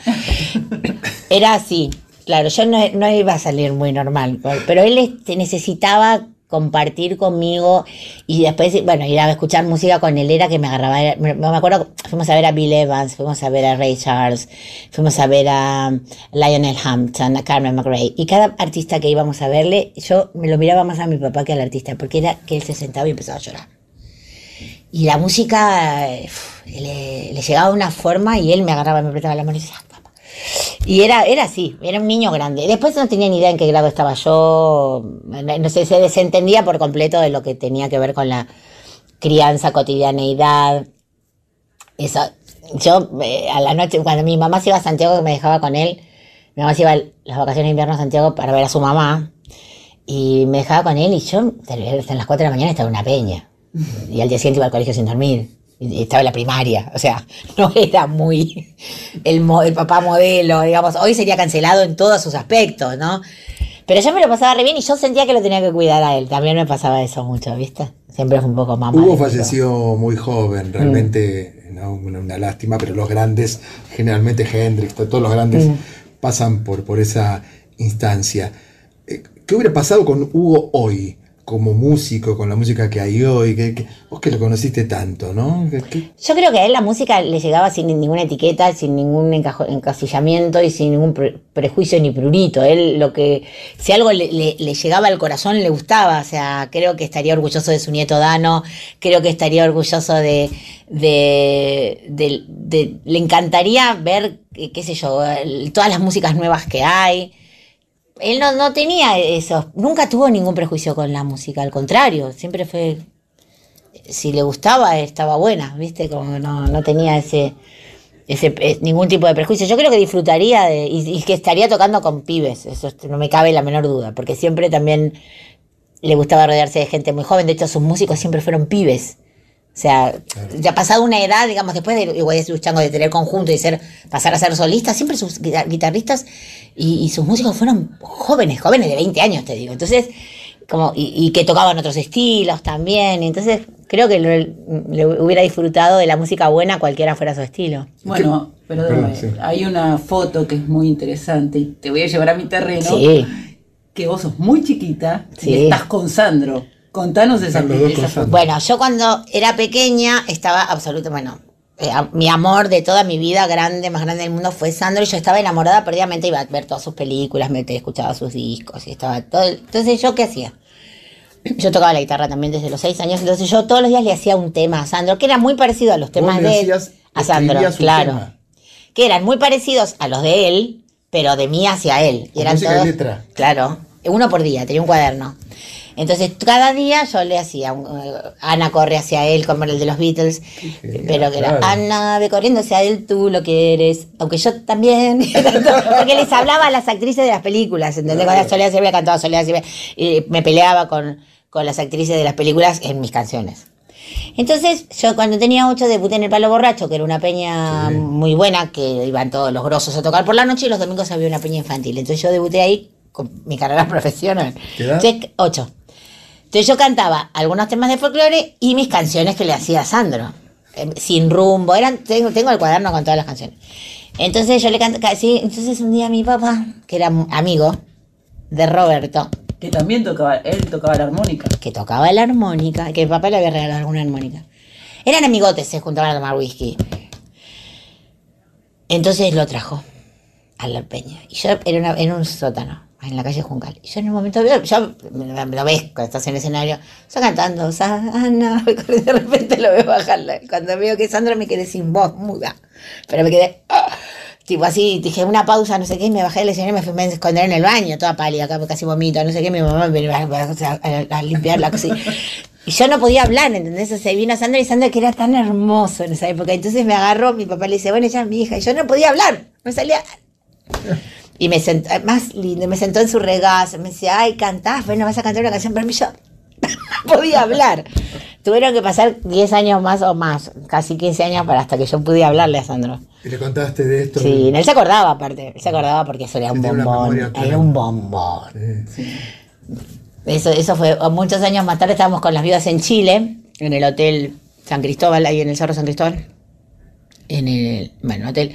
Era así, claro, yo no, no iba a salir muy normal, pero él este, necesitaba compartir conmigo y después, bueno, ir a escuchar música con él era que me agarraba, me, me acuerdo, fuimos a ver a Bill Evans, fuimos a ver a Ray Charles, fuimos a ver a Lionel Hampton, a Carmen McRae, y cada artista que íbamos a verle, yo me lo miraba más a mi papá que al artista, porque era que él se sentaba y empezaba a llorar. Y la música eh, le, le llegaba de una forma y él me agarraba, me apretaba la mano y decía, "Ah, papá". Y era, era así, era un niño grande. Después no tenía ni idea en qué grado estaba yo, no sé, se desentendía por completo de lo que tenía que ver con la crianza, cotidianeidad. Eso, yo eh, a la noche, cuando mi mamá se iba a Santiago, me dejaba con él, mi mamá se iba a las vacaciones de invierno a Santiago para ver a su mamá, y me dejaba con él y yo, hasta las 4 de la mañana estaba en una peña. Y al día siguiente iba al colegio sin dormir. Y estaba en la primaria. O sea, no era muy el, papá modelo, digamos. Hoy sería cancelado en todos sus aspectos, ¿no? Pero yo me lo pasaba re bien y yo sentía que lo tenía que cuidar a él. También me pasaba eso mucho, ¿viste? Siempre fue un poco mamá. Hugo falleció muy joven, realmente no, una, una lástima, pero los grandes, generalmente Hendrix, to- todos los grandes Mm. pasan por, por esa instancia. Eh, ¿Qué hubiera pasado con Hugo hoy, como músico, con la música que hay hoy? Que, que- vos que lo conociste tanto, ¿no? ¿Qué- qué- Yo creo que a él la música le llegaba sin ninguna etiqueta, sin ningún encasillamiento y sin ningún pre- prejuicio ni prurito. Él lo que, si algo le, le- le llegaba al corazón, le gustaba. O sea, creo que estaría orgulloso de su nieto Dano, creo que estaría orgulloso de, de, le encantaría ver, qué sé yo, todas las músicas nuevas que hay. Él no, no tenía eso, nunca tuvo ningún prejuicio con la música, al contrario, siempre fue si le gustaba, estaba buena, ¿viste? Como no, no tenía ese, ese eh, ningún tipo de prejuicio. Yo creo que disfrutaría de, y, que estaría tocando con pibes, eso es- no me cabe la menor duda, porque siempre también le gustaba rodearse de gente muy joven, de hecho sus músicos siempre fueron pibes. O sea, ya pasado una edad, digamos, después de igual de Luchango de tener conjunto y ser, pasar a ser solista, siempre sus guitar- guitarristas y, y sus músicos fueron jóvenes, jóvenes de 20 años, te digo. Entonces, como, y, y que tocaban otros estilos también. Entonces, creo que le hubiera disfrutado de la música buena, cualquiera fuera su estilo. Bueno, perdóname, Perdón, sí. hay una foto que es muy interesante y te voy a llevar a mi terreno. Sí. Que vos sos muy chiquita Sí. y estás con Sandro. Contanos esa, dos esa. Sandro. Bueno, yo cuando era pequeña estaba absoluto, bueno, eh, mi amor de toda mi vida grande, más grande del mundo fue Sandro y yo estaba enamorada perdidamente, iba a ver todas sus películas, me escuchaba sus discos y estaba todo. Entonces, ¿yo qué hacía? Yo tocaba la guitarra también desde los seis años, entonces yo todos los días le hacía un tema a Sandro, que era muy parecido a los temas Vos le de hacías- a Sandro, claro. tema. Que eran muy parecidos a los de él, pero de mí hacia él. Y eran música y todos, letra. Claro, uno por día, tenía un cuaderno. Entonces, cada día yo le hacía, un- eh, Ana corre hacia él, como el de los Beatles, pero que era, claro. Ana ve corriendo hacia él, tú lo que eres, aunque yo también, porque les hablaba a las actrices de las películas, ¿entendés? Cuando Soledad Silvia cantaba Soledad Silvia, y me peleaba con, con las actrices de las películas en mis canciones. Entonces, yo cuando tenía ocho debuté en el Palo Borracho, que era una peña muy buena, que iban todos los grosos a tocar por la noche y los domingos había una peña infantil. Entonces yo debuté ahí con mi carrera profesional. ¿Qué edad? Entonces, ocho. Entonces yo cantaba algunos temas de folclore y mis canciones que le hacía a Sandro. Eh, Sin rumbo, eran, tengo, tengo el cuaderno con todas las canciones. Entonces yo le cantaba, sí, entonces un día mi papá, que era amigo de Roberto, Que también tocaba, él tocaba la armónica. que tocaba la armónica, que mi papá le había regalado alguna armónica. Eran amigotes, se juntaban a tomar whisky. Entonces lo trajo a la peña. Y yo era una- en un sótano, en la calle Juncal. Y yo en un momento veo, yo lo ves cuando estás en el escenario, yo cantando, Sana, de repente lo veo bajarla. Cuando veo que Sandra me quedé sin voz, muda. Pero me quedé, ah, tipo así, dije una pausa, no sé qué, y me bajé del escenario y me fui a esconder en el baño, toda pálida, casi vomito, no sé qué, mi mamá me iba a, a- a limpiar la cosita. Y yo no podía hablar, ¿entendés? O sea, vino Sandra y Sandra que era tan hermoso en esa época. Entonces me agarró, mi papá le dice, bueno, ella es mi hija. Y yo no podía hablar, me salía... Y me sentó, más lindo, me sentó en su regazo, me decía, ay, cantás, bueno, vas a cantar una canción para mí. Yo no podía hablar. Tuvieron que pasar 10 años más o más, casi 15 años para hasta que yo pude hablarle a Sandro. Y le contaste de esto. Sí, él se acordaba aparte, él se acordaba porque eso era un bombón, era un bombón. Eso, eso fue muchos años más tarde, estábamos con las viudas en Chile, en el hotel San Cristóbal, ahí en el Cerro San Cristóbal, en el, bueno, hotel.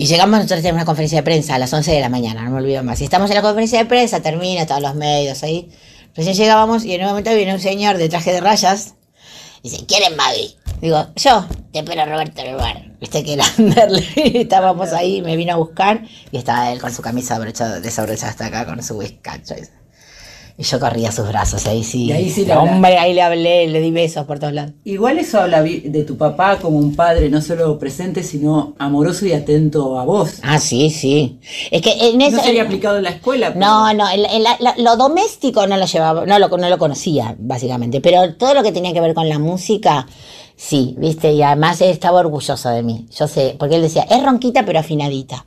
Y llegamos, nosotros tenemos una conferencia de prensa a las 11 de la mañana, no me olvido más. Y estamos en la conferencia de prensa, termina, todos los medios ahí. Recién llegábamos y en un momento viene un señor de traje de rayas y dice, ¿quieren Mavi? Digo, yo, te espero Roberto en el bar. Viste que era Anderle. Estábamos ahí, me vino a buscar y estaba él con su camisa abrochada, desabrochada hasta acá, con su whiskacho. Y yo corría a sus brazos, ahí sí. Y ahí sí le Hombre, ahí le hablé, le di besos por todos lados. Igual eso habla de tu papá como un padre no solo presente, sino amoroso y atento a vos. Ah, sí, sí. Es que en eso. No sería aplicado en la escuela. pero- No, no, el- la- lo doméstico no lo llevaba, no lo, no lo conocía, básicamente. Pero todo lo que tenía que ver con la música, sí, viste, y además él estaba orgulloso de mí. Yo sé, porque él decía, es ronquita pero afinadita.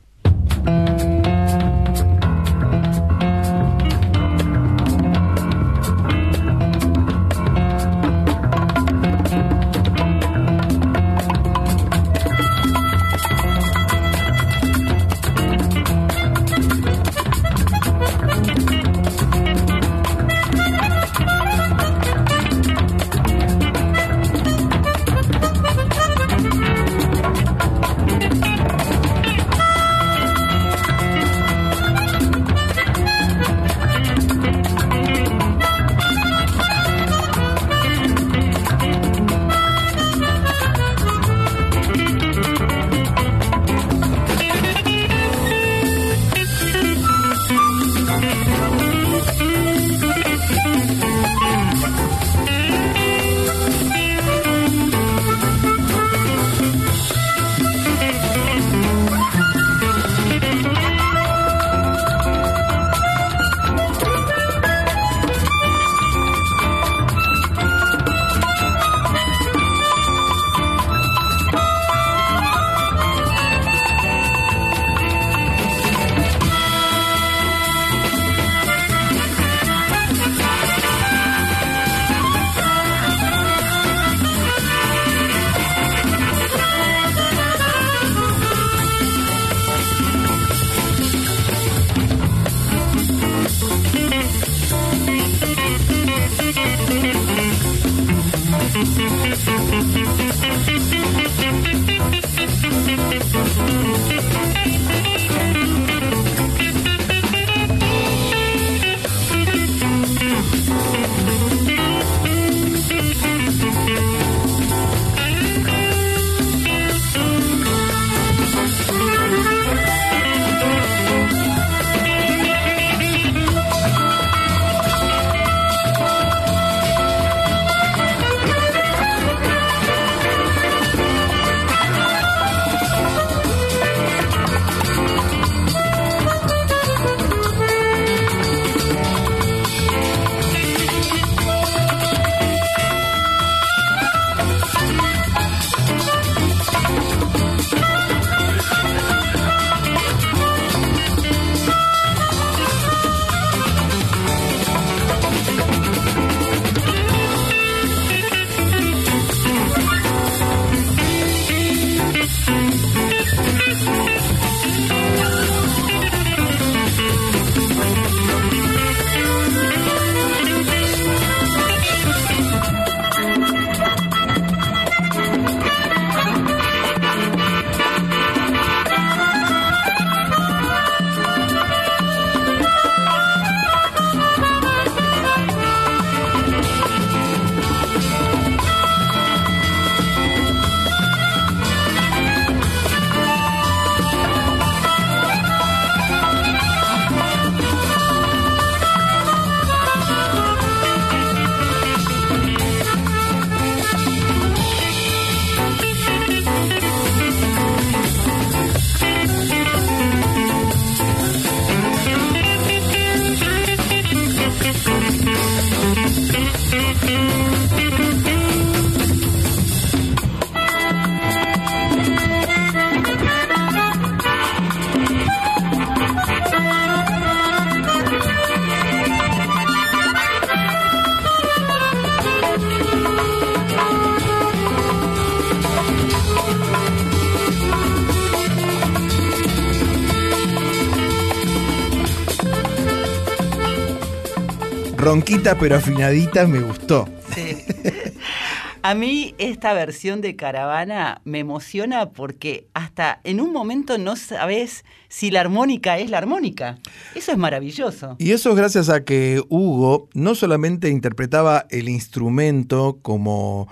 Pero afinadita me gustó. Sí. A mí esta versión de Caravana me emociona porque hasta en un momento no sabes si la armónica es la armónica. Eso es maravilloso. Y eso es gracias a que Hugo no solamente interpretaba el instrumento como,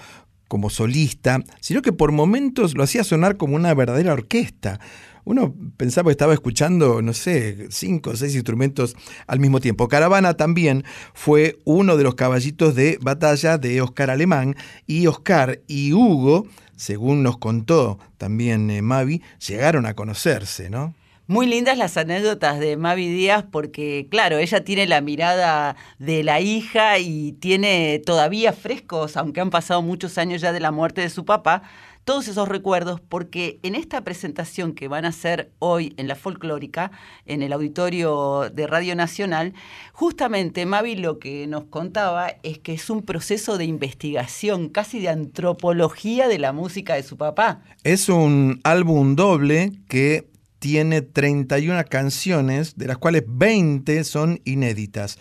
como solista, sino que por momentos lo hacía sonar como una verdadera orquesta. Uno pensaba que estaba escuchando, no sé, cinco o seis instrumentos al mismo tiempo. Caravana también fue uno de los caballitos de batalla de Oscar Alemán y Oscar y Hugo, según nos contó también eh, Mavi, llegaron a conocerse, ¿no? Muy lindas las anécdotas de Mavi Díaz porque, claro, ella tiene la mirada de la hija y tiene todavía frescos, aunque han pasado muchos años ya de la muerte de su papá, todos esos recuerdos porque en esta presentación que van a hacer hoy en la folclórica, en el auditorio de Radio Nacional, justamente Mavi lo que nos contaba es que es un proceso de investigación, casi de antropología de la música de su papá. Es un álbum doble que tiene 31 canciones, de las cuales 20 son inéditas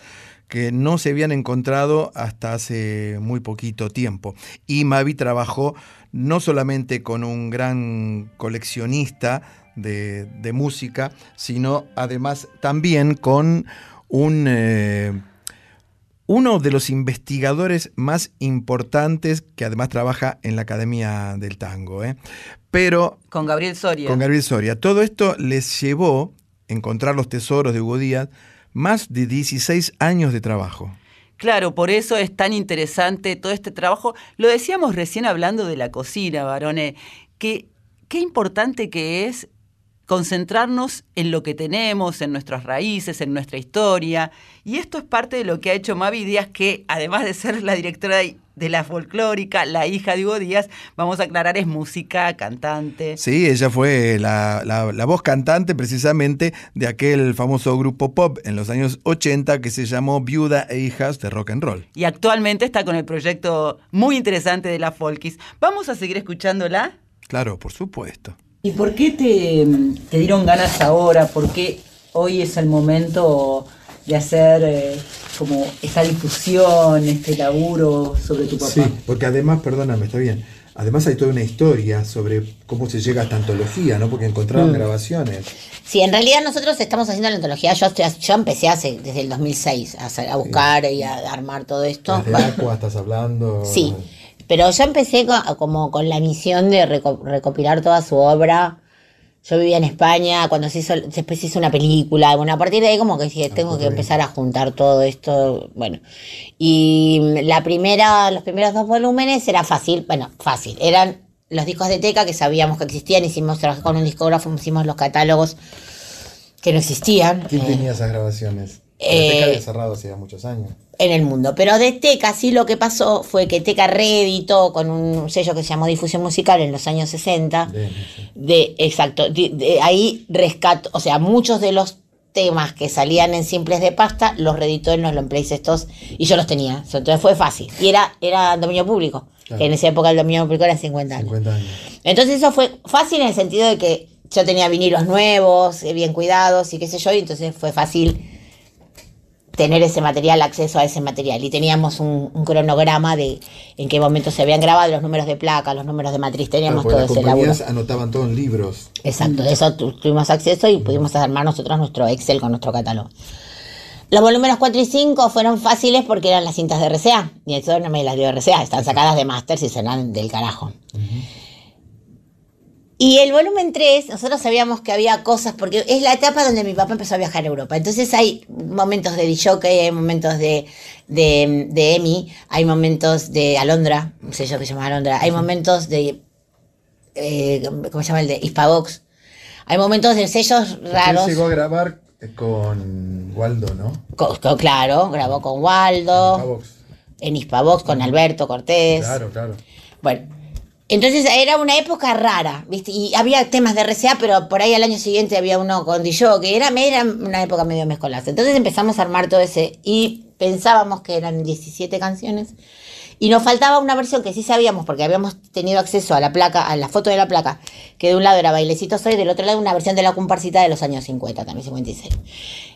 que no se habían encontrado hasta hace muy poquito tiempo. Y Mavi trabajó no solamente con un gran coleccionista de, de música, sino además también con un... eh, uno de los investigadores más importantes que además trabaja en la Academia del Tango. ¿eh? Pero Con Gabriel Soria. con Gabriel Soria. Todo esto les llevó, encontrar los tesoros de Hugo Díaz, más de 16 años de trabajo. Claro, por eso es tan interesante todo este trabajo. Lo decíamos recién hablando de la cocina, varones, que qué importante que es concentrarnos en lo que tenemos, en nuestras raíces, en nuestra historia. Y esto es parte de lo que ha hecho Mavi Díaz, que además de ser la directora de la folclórica, la hija de Hugo Díaz, vamos a aclarar, es música, cantante. Sí, ella fue la, la- la voz cantante precisamente de aquel famoso grupo pop en los años 80 que se llamó Viuda e Hijas de Rock and Roll. Y actualmente está con el proyecto muy interesante de la Folkis. Vamos a seguir escuchándola. Claro, por supuesto. ¿Y por qué te, te dieron ganas ahora? ¿Por qué hoy es el momento de hacer eh, como esa difusión, este laburo sobre tu papá? Sí, porque además, perdóname, está bien. Además hay toda una historia sobre cómo se llega a esta antología, ¿no? Porque encontraron Mm. grabaciones. Sí, en realidad nosotros estamos haciendo la antología. Yo, yo empecé hace, desde el 2006 a, hacer- a buscar y a armar todo esto. Desde Aqua estás hablando. Sí, pero yo empecé co- como con la misión de reco- recopilar toda su obra. Yo vivía en España cuando se hizo, después se hizo una película. Bueno, a partir de ahí como que dije, tengo que empezar a juntar todo esto. Bueno, y la primera, los primeros dos volúmenes era fácil, bueno, fácil. Eran los discos de Teca que sabíamos que existían. Hicimos, trabajé con un discógrafo, hicimos los catálogos que no existían. ¿Quién Eh, tenía esas grabaciones? Eh, Teca había cerrado hacía muchos años. en el mundo. Pero de Teca sí lo que pasó fue que Teca reeditó con un sello que se llamó Difusión Musical en los años 60. De, exacto, de- de ahí rescató, o sea, muchos de los temas que salían en simples de pasta los reeditó en los long plays estos y yo los tenía. Entonces fue fácil. Y era, era dominio público, Claro. que en esa época el dominio público era 50 años. 50 años. Entonces eso fue fácil en el sentido de que yo tenía vinilos nuevos, eh, bien cuidados y qué sé yo, y entonces fue fácil tener ese material, acceso a ese material. Y teníamos un, un cronograma de en qué momento se habían grabado los números de placa, los números de matriz, teníamos Claro, todo las ese laburo. compañías anotaban todo en libros. Exacto, de eso tu- tuvimos acceso y pudimos armar nosotros nuestro Excel con nuestro catálogo. Los volúmenes 4 y 5 fueron fáciles porque eran las cintas de RCA. Y eso no me las dio RCA, están sacadas de Masters y serán del carajo. Y el volumen 3, nosotros sabíamos que había cosas, porque es la etapa donde mi papá empezó a viajar a Europa. Entonces hay momentos de Dishockey, hay momentos de, de, de Emi, hay momentos de Alondra, un sello que se llama Alondra, hay momentos de, eh, ¿cómo se llama el de Hispavox? Hay momentos de sellos raros. Llegó a grabar eh, con Waldo, ¿no? Claro, grabó con Waldo. Hispavox. en Hispavox con Alberto Cortés. Claro, claro. Bueno, entonces era una época rara, ¿viste? Y había temas de RCA, pero por ahí al año siguiente había uno con Dillo, que era, era una época medio mezcolada. Entonces empezamos a armar todo ese y pensábamos que eran 17 canciones. Y nos faltaba una versión que sí sabíamos, porque habíamos tenido acceso a la placa, a la foto de la placa, que de un lado era Bailecito Soy, del otro lado una versión de la comparsita de los años 50, también 56.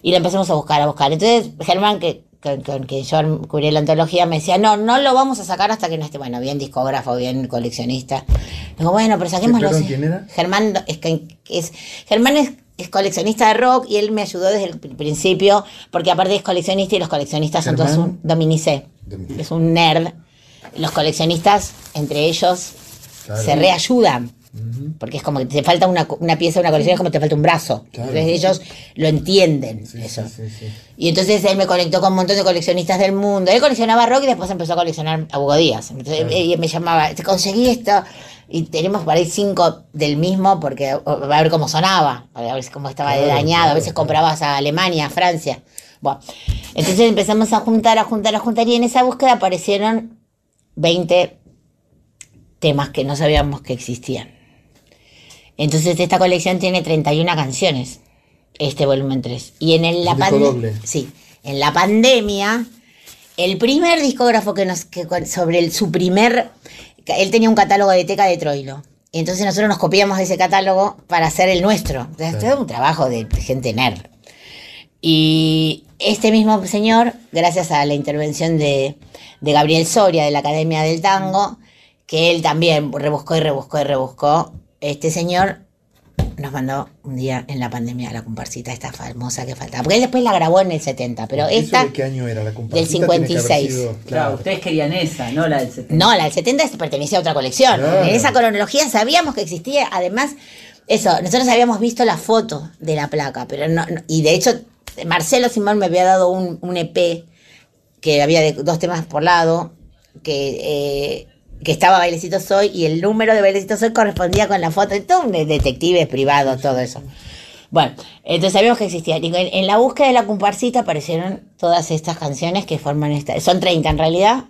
Y la empezamos a buscar, a buscar. Entonces Germán, que con, con que yo cubrí la antología, me decía, no, no lo vamos a sacar hasta que no esté, bueno, bien discógrafo, bien coleccionista. Digo, bueno, pero saquémoslo. ¿Perdón, así. quién era? Germán es, es, Germán es, es coleccionista de rock y él me ayudó desde el principio, porque aparte es coleccionista y los coleccionistas son todos un Dominicé. Dominicé. Es un nerd. Los coleccionistas, entre ellos, Claro. se reayudan. Porque es como que te falta una, una pieza de una colección, es como te falta un brazo. Claro. Entonces ellos lo entienden, eso. Y entonces él me conectó con un montón de coleccionistas del mundo. Él coleccionaba rock y después empezó a coleccionar a Díaz. Entonces él me llamaba, te conseguí esto. Y tenemos por ahí cinco del mismo porque o, a ver cómo sonaba, a ver cómo estaba Claro, dañado. claro, a veces claro. comprabas a Alemania, a Francia. Bueno, entonces empezamos a juntar, a juntar, a juntar. Y en esa búsqueda aparecieron 20 temas que no sabíamos que existían. Entonces esta colección tiene 31 canciones, este volumen 3. Y en el, la Un disco pande- doble. Sí, en la pandemia, el primer discógrafo que nos que sobre el- su primer él tenía un catálogo de Teca de Troilo. Y entonces nosotros nos copiamos de ese catálogo para hacer el nuestro. Entonces, Claro. todo un trabajo de gente nerd. Y este mismo señor, gracias a la intervención de, de Gabriel Soria de la Academia del Tango, que él también rebuscó y rebuscó y rebuscó, este señor nos mandó un día en la pandemia la comparsita esta famosa que faltaba. Porque él después la grabó en el 70, pero ¿Eso esta... de qué año era la del comparsita? Haber 56. sido- Claro, claro. ustedes querían esa, no la del 70. No, la del 70 se pertenecía a otra colección. Claro. En esa cronología sabíamos que existía. Además, eso, nosotros habíamos visto la foto de la placa, pero no, no- y de hecho, Marcelo Simón me había dado un, un EP que había de dos temas por lado, que, eh, que estaba Bailecito Soy, y el número de Bailecito Soy correspondía con la foto de todo un detectives privados, todo eso. Bueno, entonces sabíamos que existía. En, en la búsqueda de la comparsita aparecieron todas estas canciones que forman esta. Son 30 en realidad.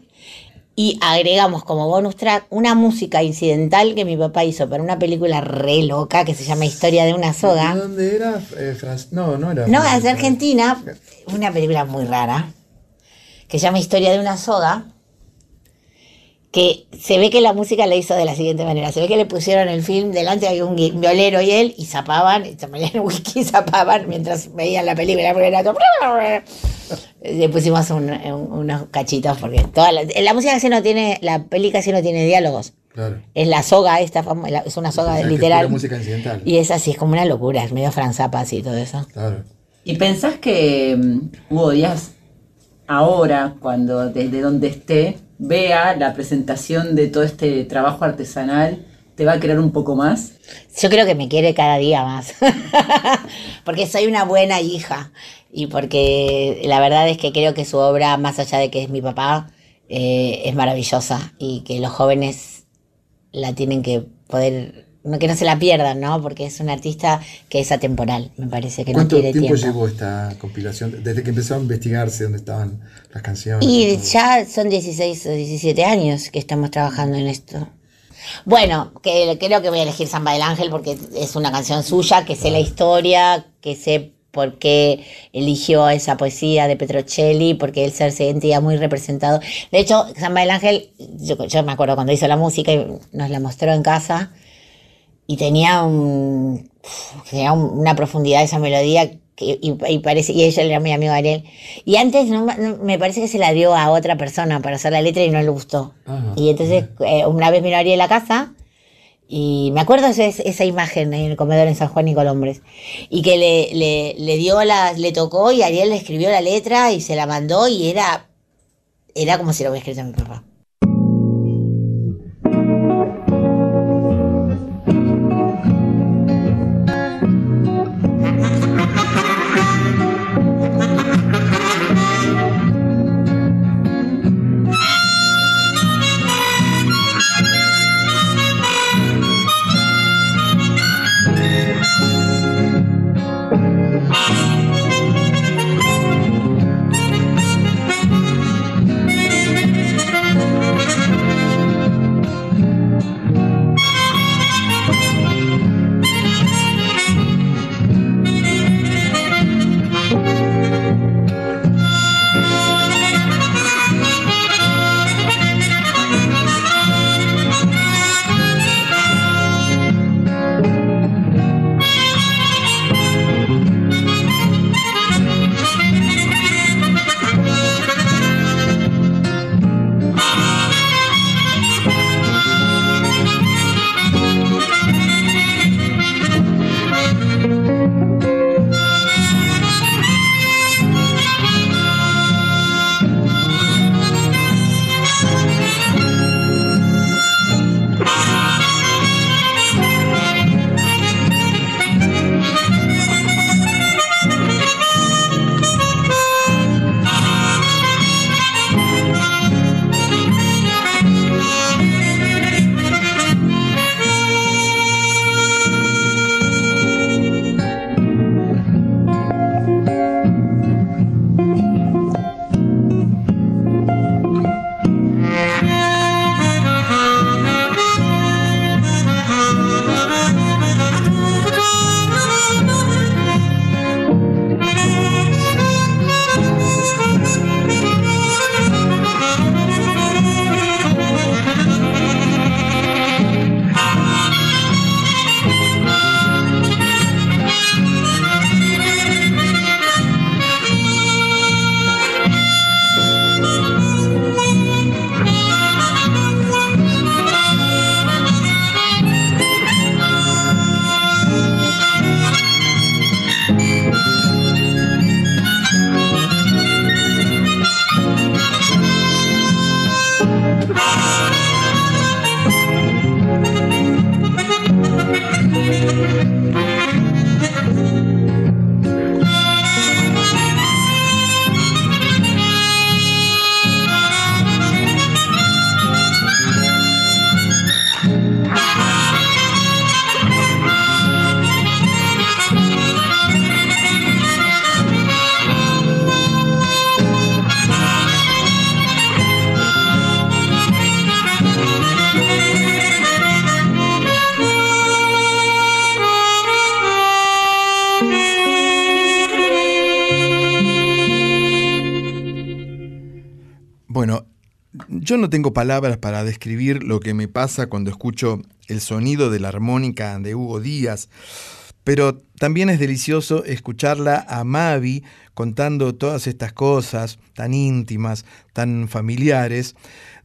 Y agregamos como bonus track una música incidental que mi papá hizo para una película re loca que se llama Historia de una ¿De soga. dónde era? Eh, No, no era. No, es de Argentina. Una película muy rara. Que se llama Historia de una soga. Que se ve que la música la hizo de la siguiente manera. Se ve que le pusieron el film delante, había un violero y él, y zapaban, y se ponían el whisky y zapaban mientras veían la película. porque era todo- Le pusimos un- un- unos cachitos porque toda la, la música casi no tiene, la peli casi no tiene diálogos. Claro. Es la soga esta, es una soga O sea, que literal. música incidental. Y es así, es como una locura, es medio Franz Zappa así todo eso. Claro. ¿Y pensás que mm, Hugo Díaz ahora, cuando desde donde esté, vea la presentación de todo este trabajo artesanal, te va a querer un poco más? Yo creo que me quiere cada día más. porque soy una buena hija. Y porque la verdad es que creo que su obra, más allá de que es mi papá, eh, es maravillosa. Y que los jóvenes la tienen que poder. No, que no se la pierdan, ¿no? Porque es un artista que es atemporal. Me parece que no ¿Cuánto tiene tiempo tiempo. llevó esta compilación? Desde que empezó a investigarse dónde estaban las canciones. Y ya son 16 o 17 años que estamos trabajando en esto. Bueno, que creo que voy a elegir Samba del Ángel porque es una canción suya, que sé la historia, que sé por qué eligió esa poesía de Petrocelli, porque él se sentía muy representado. De hecho, Samba del Ángel, yo, yo me acuerdo cuando hizo la música y nos la mostró en casa, y tenía un tenía un- una profundidad esa melodía que, y, y parece y ella era muy amigo Ariel. Y antes no, no- me parece que se la dio a otra persona para hacer la letra y no le gustó. Y entonces eh, una vez vino Ariel a la casa y me acuerdo ese- esa imagen en el comedor en San Juan y Colombres y que le, le, le dio la le tocó y Ariel le escribió la letra y se la mandó y era era como si lo hubiera escrito mi papá yo no tengo palabras para describir lo que me pasa cuando escucho el sonido de la armónica de Hugo Díaz, pero también es delicioso escucharla a Mavi contando todas estas cosas tan íntimas, tan familiares,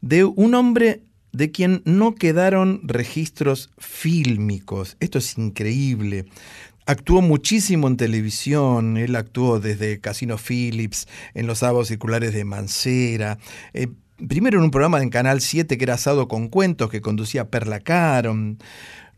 de un hombre de quien no quedaron registros fílmicos. Esto es increíble. Actuó muchísimo en televisión, él actuó desde Casino Phillips, en los sábados circulares de Mancera, eh, primero en un programa en Canal 7 que era Asado con Cuentos que conducía Perla Caron.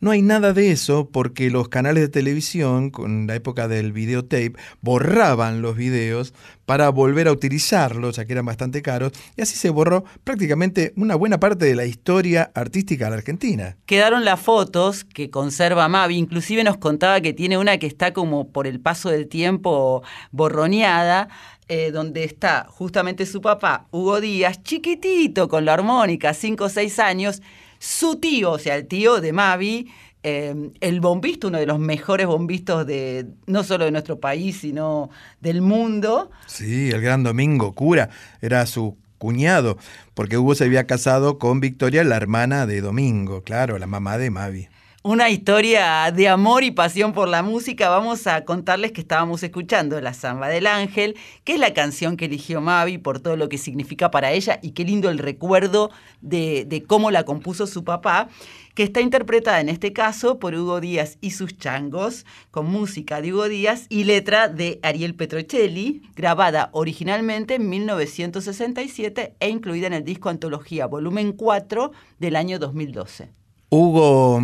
No hay nada de eso porque los canales de televisión, con la época del videotape, borraban los videos para volver a utilizarlos, ya que eran bastante caros, y así se borró prácticamente una buena parte de la historia artística de la Argentina. Quedaron las fotos que conserva Mavi, inclusive nos contaba que tiene una que está como por el paso del tiempo borroneada, eh, donde está justamente su papá, Hugo Díaz, chiquitito, con la armónica, 5 o 6 años, su tío, o sea, el tío de Mavi, eh, el bombista, uno de los mejores bombistas de no solo de nuestro país, sino del mundo. Sí, el gran Domingo Cura era su cuñado, porque Hugo se había casado con Victoria, la hermana de Domingo, claro, la mamá de Mavi. Una historia de amor y pasión por la música. Vamos a contarles que estábamos escuchando La Zamba del Ángel, que es la canción que eligió Mavi por todo lo que significa para ella y qué lindo el recuerdo de, de cómo la compuso su papá que está interpretada en este caso por Hugo Díaz y sus changos, con música de Hugo Díaz y letra de Ariel Petrocelli, grabada originalmente en 1967 e incluida en el disco Antología Volumen 4 del año 2012. Hugo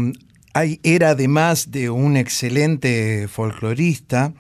era además de un excelente folclorista,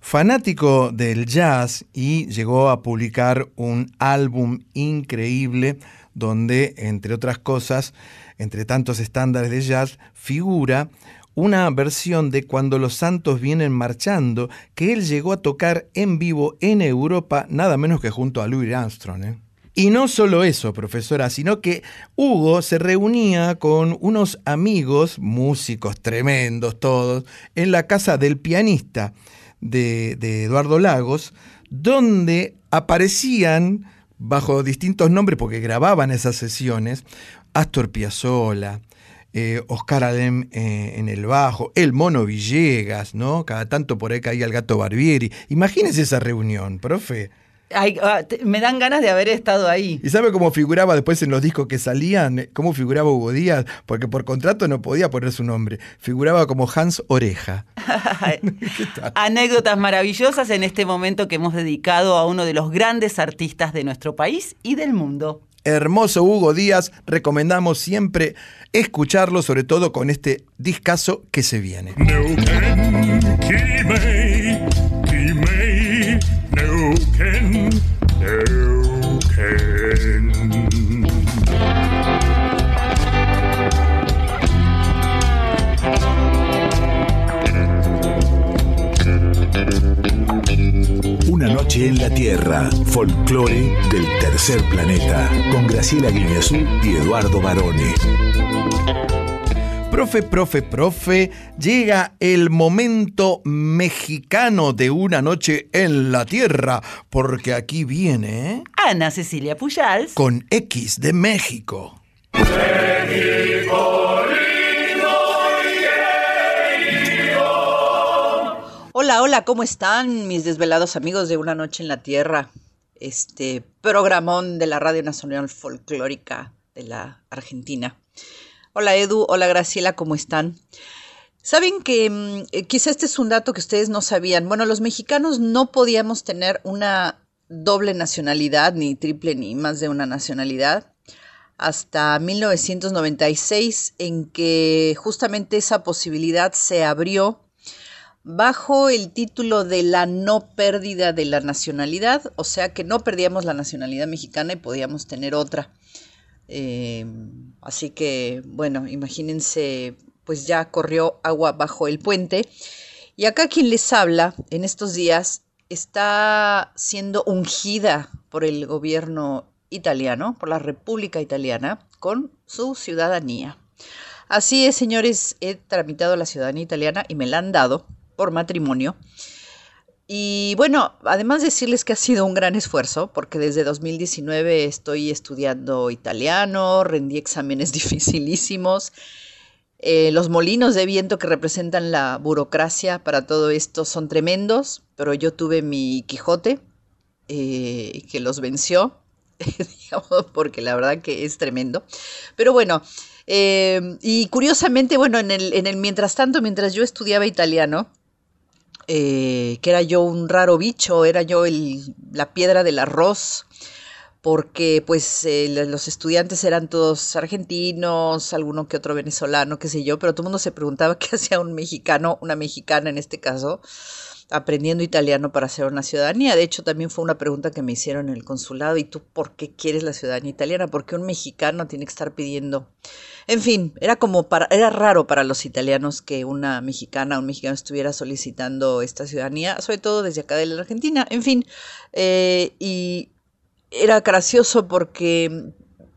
fanático del jazz y llegó a publicar un álbum increíble donde, entre otras cosas, entre tantos estándares de jazz, figura una versión de Cuando los Santos vienen marchando que él llegó a tocar en vivo en Europa, nada menos que junto a Louis Armstrong. ¿eh? Y no solo eso, profesora, sino que Hugo se reunía con unos amigos, músicos tremendos todos, en la casa del pianista de, Eduardo Lagos, donde aparecían bajo distintos nombres, porque grababan esas sesiones, Astor Piazzolla, eh, Oscar Alem eh, en el bajo, el Mono Villegas, ¿no? Cada tanto por ahí caía el gato Barbieri. Imagínese esa reunión, profe. Ay, ah, me dan ganas de haber estado ahí. ¿Y sabe cómo figuraba después en los discos que salían? ¿Cómo figuraba Hugo Díaz? Porque por contrato no podía poner su nombre. Figuraba como Hans Oreja. Anécdotas maravillosas en este momento que hemos dedicado a uno de los grandes artistas de nuestro país y del mundo. Hermoso Hugo Díaz, recomendamos siempre escucharlo, sobre todo con este discazo que se viene. Una noche en la Tierra, folclore del tercer planeta, con Graciela Guineazú y Eduardo Barone. Profe, profe, profe, llega el momento mexicano de una noche en la Tierra, porque aquí viene Ana Cecilia Pujals. con X de México. Hola, ¿cómo están mis desvelados amigos de Una Noche en la Tierra? Este programón de la Radio Nacional Folclórica de la Argentina. Hola Edu, hola Graciela, ¿cómo están? Saben que mm, eh, quizá este es un dato que ustedes no sabían. Bueno, los mexicanos no podíamos tener una doble nacionalidad, ni triple, ni más de una nacionalidad, hasta 1996 en que justamente esa posibilidad se abrió bajo el título de la no pérdida de la nacionalidad, o sea que no perdíamos la nacionalidad mexicana y podíamos tener otra. Eh, así que, bueno, imagínense, pues ya corrió agua bajo el puente. Y acá quien les habla en estos días está siendo ungida por el gobierno italiano, por la República Italiana, con su ciudadanía. Así es, señores, he tramitado la ciudadanía italiana y me la han dado por matrimonio. Y bueno, además decirles que ha sido un gran esfuerzo, porque desde 2019 estoy estudiando italiano, rendí exámenes dificilísimos. Eh, los molinos de viento que representan la burocracia para todo esto son tremendos, pero yo tuve mi Quijote, eh, que los venció, digamos, porque la verdad que es tremendo. Pero bueno, eh, y curiosamente, bueno, en el, en el mientras tanto, mientras yo estudiaba italiano, eh, que era yo un raro bicho, era yo el, la piedra del arroz, porque pues eh, los estudiantes eran todos argentinos, alguno que otro venezolano, qué sé yo, pero todo el mundo se preguntaba qué hacía un mexicano, una mexicana en este caso, aprendiendo italiano para hacer una ciudadanía. De hecho, también fue una pregunta que me hicieron en el consulado, ¿y tú por qué quieres la ciudadanía italiana? ¿Por qué un mexicano tiene que estar pidiendo en fin, era como para, era raro para los italianos que una mexicana o un mexicano estuviera solicitando esta ciudadanía, sobre todo desde acá de la Argentina. En fin, eh, y era gracioso porque,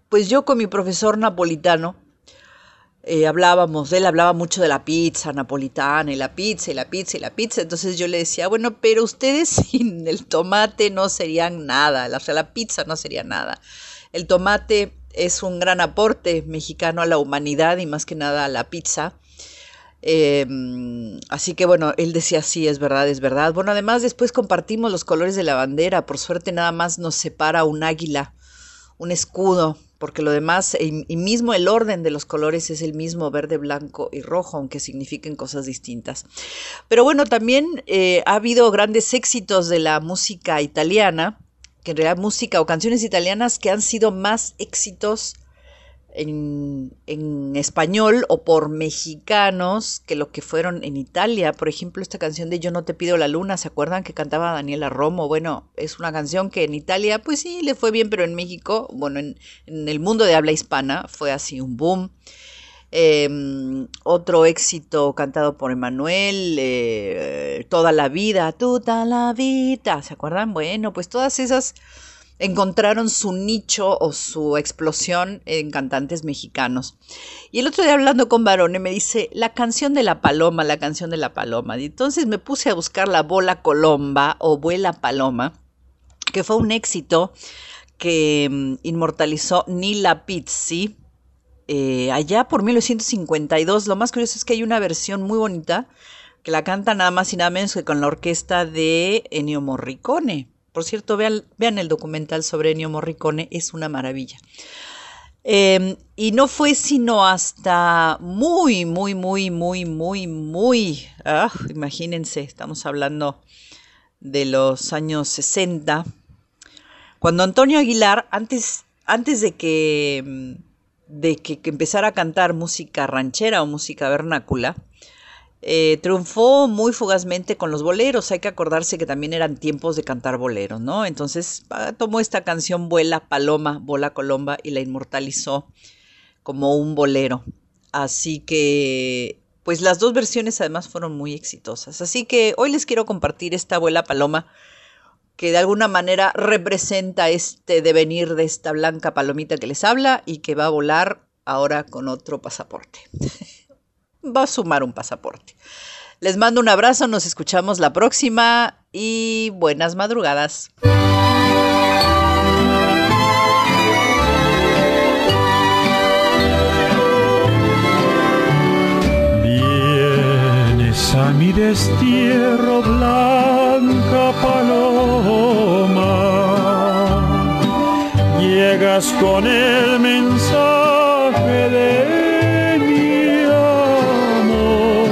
pues yo con mi profesor napolitano, eh, hablábamos, él hablaba mucho de la pizza napolitana y la pizza y la pizza y la pizza, entonces yo le decía, bueno, pero ustedes sin el tomate no serían nada, o sea, la pizza no sería nada. El tomate es un gran aporte mexicano a la humanidad y más que nada a la pizza. Em, así que bueno, él decía sí, es verdad, es verdad. Bueno, además después compartimos los colores de la bandera. Por suerte nada más nos separa un águila, un escudo, porque lo demás, y, mismo el orden de los colores es el mismo, verde, blanco y rojo, aunque signifiquen cosas distintas. Pero bueno, también eh, ha habido grandes éxitos de la música italiana que en realidad música o canciones italianas que han sido más éxitos en, español o por mexicanos que lo que fueron en Italia. Por ejemplo, esta canción de Yo no te pido la luna, ¿se acuerdan que cantaba Daniela Romo? Bueno, es una canción que en Italia, pues sí, le fue bien, pero en México, bueno, en, en el mundo de habla hispana fue así un boom. Em, otro éxito cantado por Emanuel, eh, Toda la vida, toda la vida, ¿se acuerdan? Bueno, pues todas esas encontraron su nicho o su explosión en cantantes mexicanos. Y el otro día hablando con Barone me dice, la canción de la paloma, la canción de la paloma. Y entonces me puse a buscar la bola colomba o vuela paloma, que fue un éxito que mm, inmortalizó Nila Pizzi, eh, allá por 1952. Lo más curioso es que hay una versión muy bonita que la canta nada más y nada menos que con la orquesta de Ennio Morricone. Por cierto, vean, vean el documental sobre Ennio Morricone, es una maravilla. Em, y no fue sino hasta muy, muy, muy, muy, muy, muy, ah, imagínense, estamos hablando de los años 60, cuando Antonio Aguilar, antes, antes de que em, de que, empezara a cantar música ranchera o música vernácula, eh, triunfó muy fugazmente con los boleros. Hay que acordarse que también eran tiempos de cantar boleros, ¿no? Entonces ah, tomó esta canción Vuela Paloma, Bola Colomba y la inmortalizó como un bolero. Así que, pues las dos versiones además fueron muy exitosas. Así que hoy les quiero compartir esta Vuela Paloma que de alguna manera representa este devenir de esta blanca palomita que les habla y que va a volar ahora con otro pasaporte. va a sumar un pasaporte. Les mando un abrazo, nos escuchamos la próxima y buenas madrugadas. Vienes a mi destierro blanca con el mensaje de mi amor.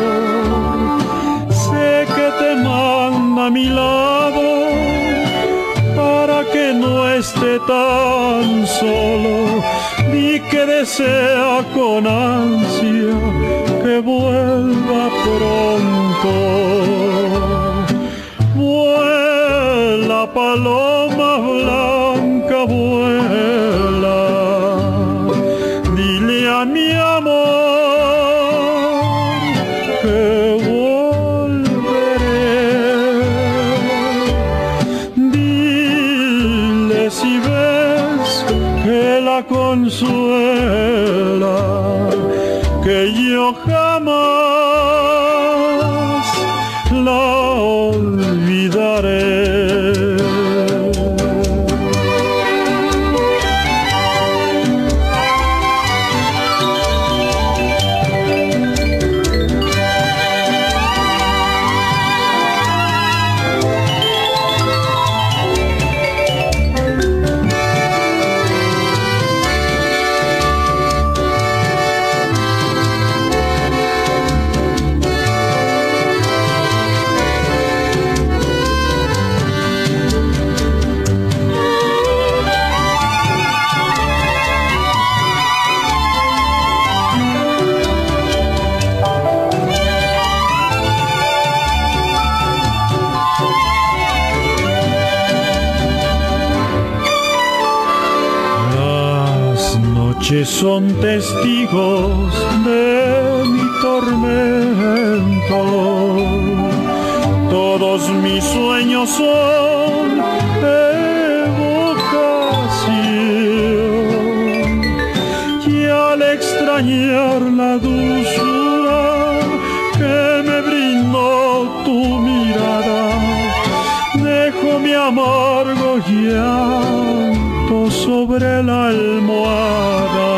Sé que te manda a mi lado para que no esté tan solo ni que desea con ansia que vuelva pronto. Vuela paloma. Consuela, que yo son testigos de mi tormento. Todos mis sueños son evocación. Y al extrañar la dulzura que me brindó tu mirada, dejo mi amargo sobre la almohada.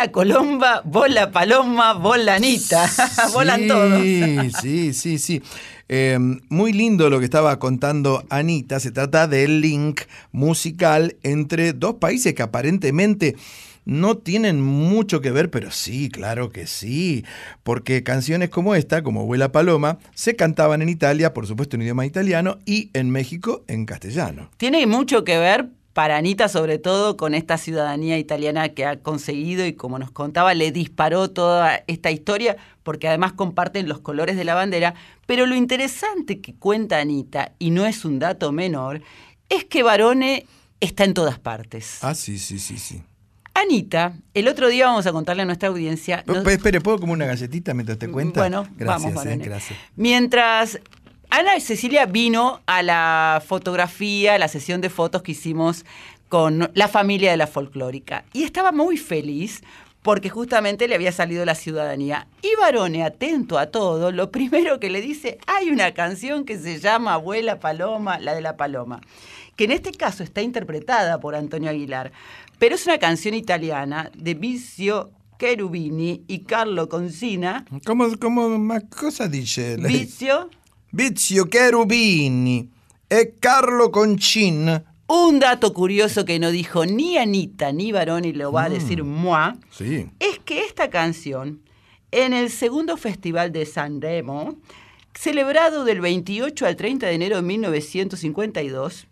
Bola Colomba, bola Paloma, bola Anita. Volan todos. Sí, sí, sí, sí. Eh, muy lindo lo que estaba contando Anita. Se trata del link musical entre dos países que aparentemente no tienen mucho que ver, pero sí, claro que sí. Porque canciones como esta, como Vuela Paloma, se cantaban en Italia, por supuesto en idioma italiano, y en México en castellano. Tiene mucho que ver para Anita, sobre todo con esta ciudadanía italiana que ha conseguido y como nos contaba, le disparó toda esta historia porque además comparten los colores de la bandera. Pero lo interesante que cuenta Anita, y no es un dato menor, es que Barone está en todas partes. Ah, sí, sí, sí, sí. Anita, el otro día vamos a contarle a nuestra audiencia. nos- Espere, ¿puedo como una galletita mientras te cuenta? Bueno, gracias, vamos, eh, gracias. Mientras Ana Cecilia vino a la fotografía, a la sesión de fotos que hicimos con la familia de la folclórica. Y estaba muy feliz porque justamente le había salido la ciudadanía. Y Barone, atento a todo, lo primero que le dice, hay una canción que se llama Abuela Paloma, la de la Paloma, que en este caso está interpretada por Antonio Aguilar, pero es una canción italiana de Vizio Cherubini y Carlo Concina. ¿Cómo, cómo, ma cosa dice? Vizio Vizio Cherubini e Carlo Concin. Un dato curioso que no dijo ni Anita ni Baroni, lo va a Mm. decir moi, Sí. es que esta canción, en el segundo festival de Sanremo, celebrado del 28 al 30 de enero de 1952,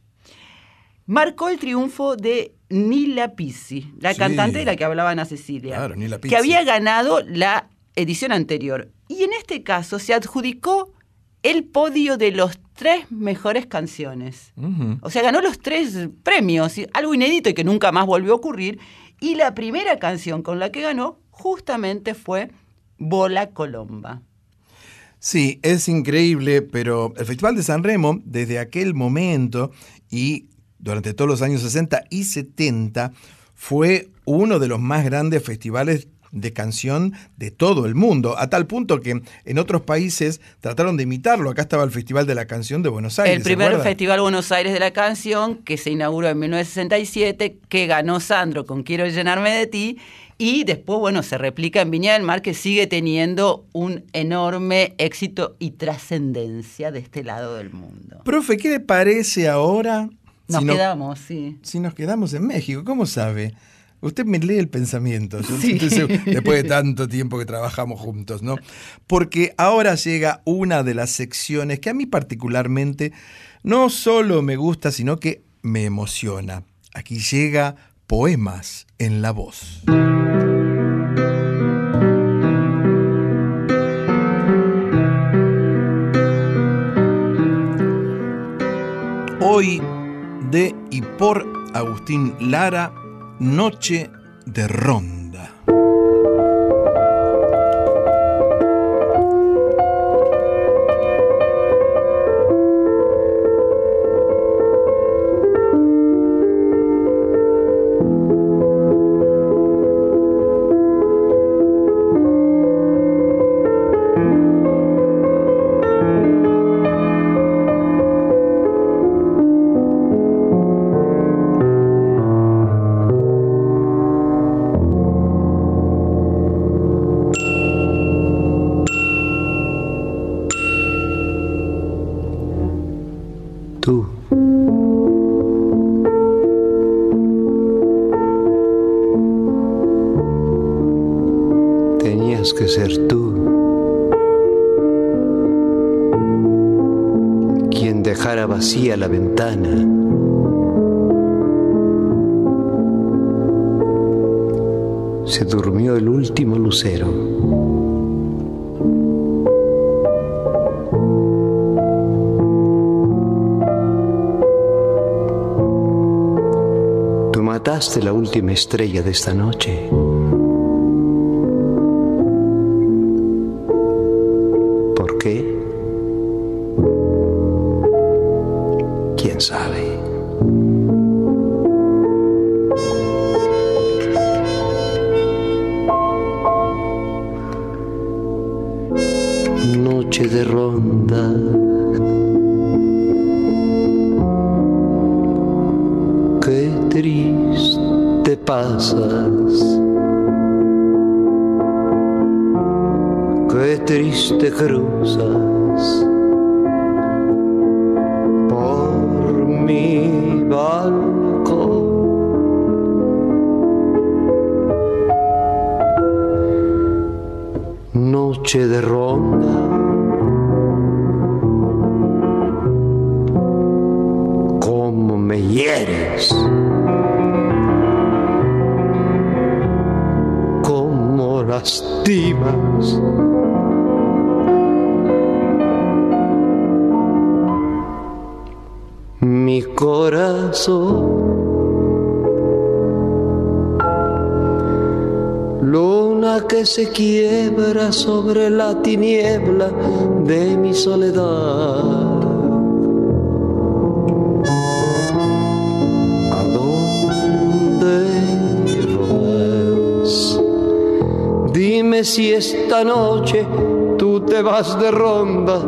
marcó el triunfo de Nila Pizzi, la Sí. cantante de la que hablaba Ana Cecilia, Claro, Nila que había ganado la edición anterior. Y en este caso se adjudicó el podio de los tres mejores canciones. O sea, ganó los tres premios, algo inédito y que nunca más volvió a ocurrir. Y la primera canción con la que ganó justamente fue Bola Colomba. Sí, es increíble, pero el Festival de San Remo, desde aquel momento y durante todos los años 60 y 70, fue uno de los más grandes festivales de canción de todo el mundo, a tal punto que en otros países trataron de imitarlo. Acá estaba el Festival de la Canción de Buenos Aires. El ¿se primer? Festival Buenos Aires de la Canción, que se inauguró en 1967, que ganó Sandro con Quiero llenarme de ti, y después, bueno, se replica en Viña del Mar, que sigue teniendo un enorme éxito y trascendencia de este lado del mundo. Profe, ¿qué le parece ahora? Nos si no- quedamos, sí. si nos quedamos en México, ¿cómo sabe? Usted me lee el pensamiento, Sí. después de tanto tiempo que trabajamos juntos, ¿no? Porque ahora llega una de las secciones que a mí particularmente no solo me gusta, sino que me emociona. Aquí llega Poemas en la Voz. Hoy de y por Agustín Lara, Noche de Ronda. Estrella de esta noche. Sobre la tiniebla de mi soledad. Dime si esta noche tú te vas de ronda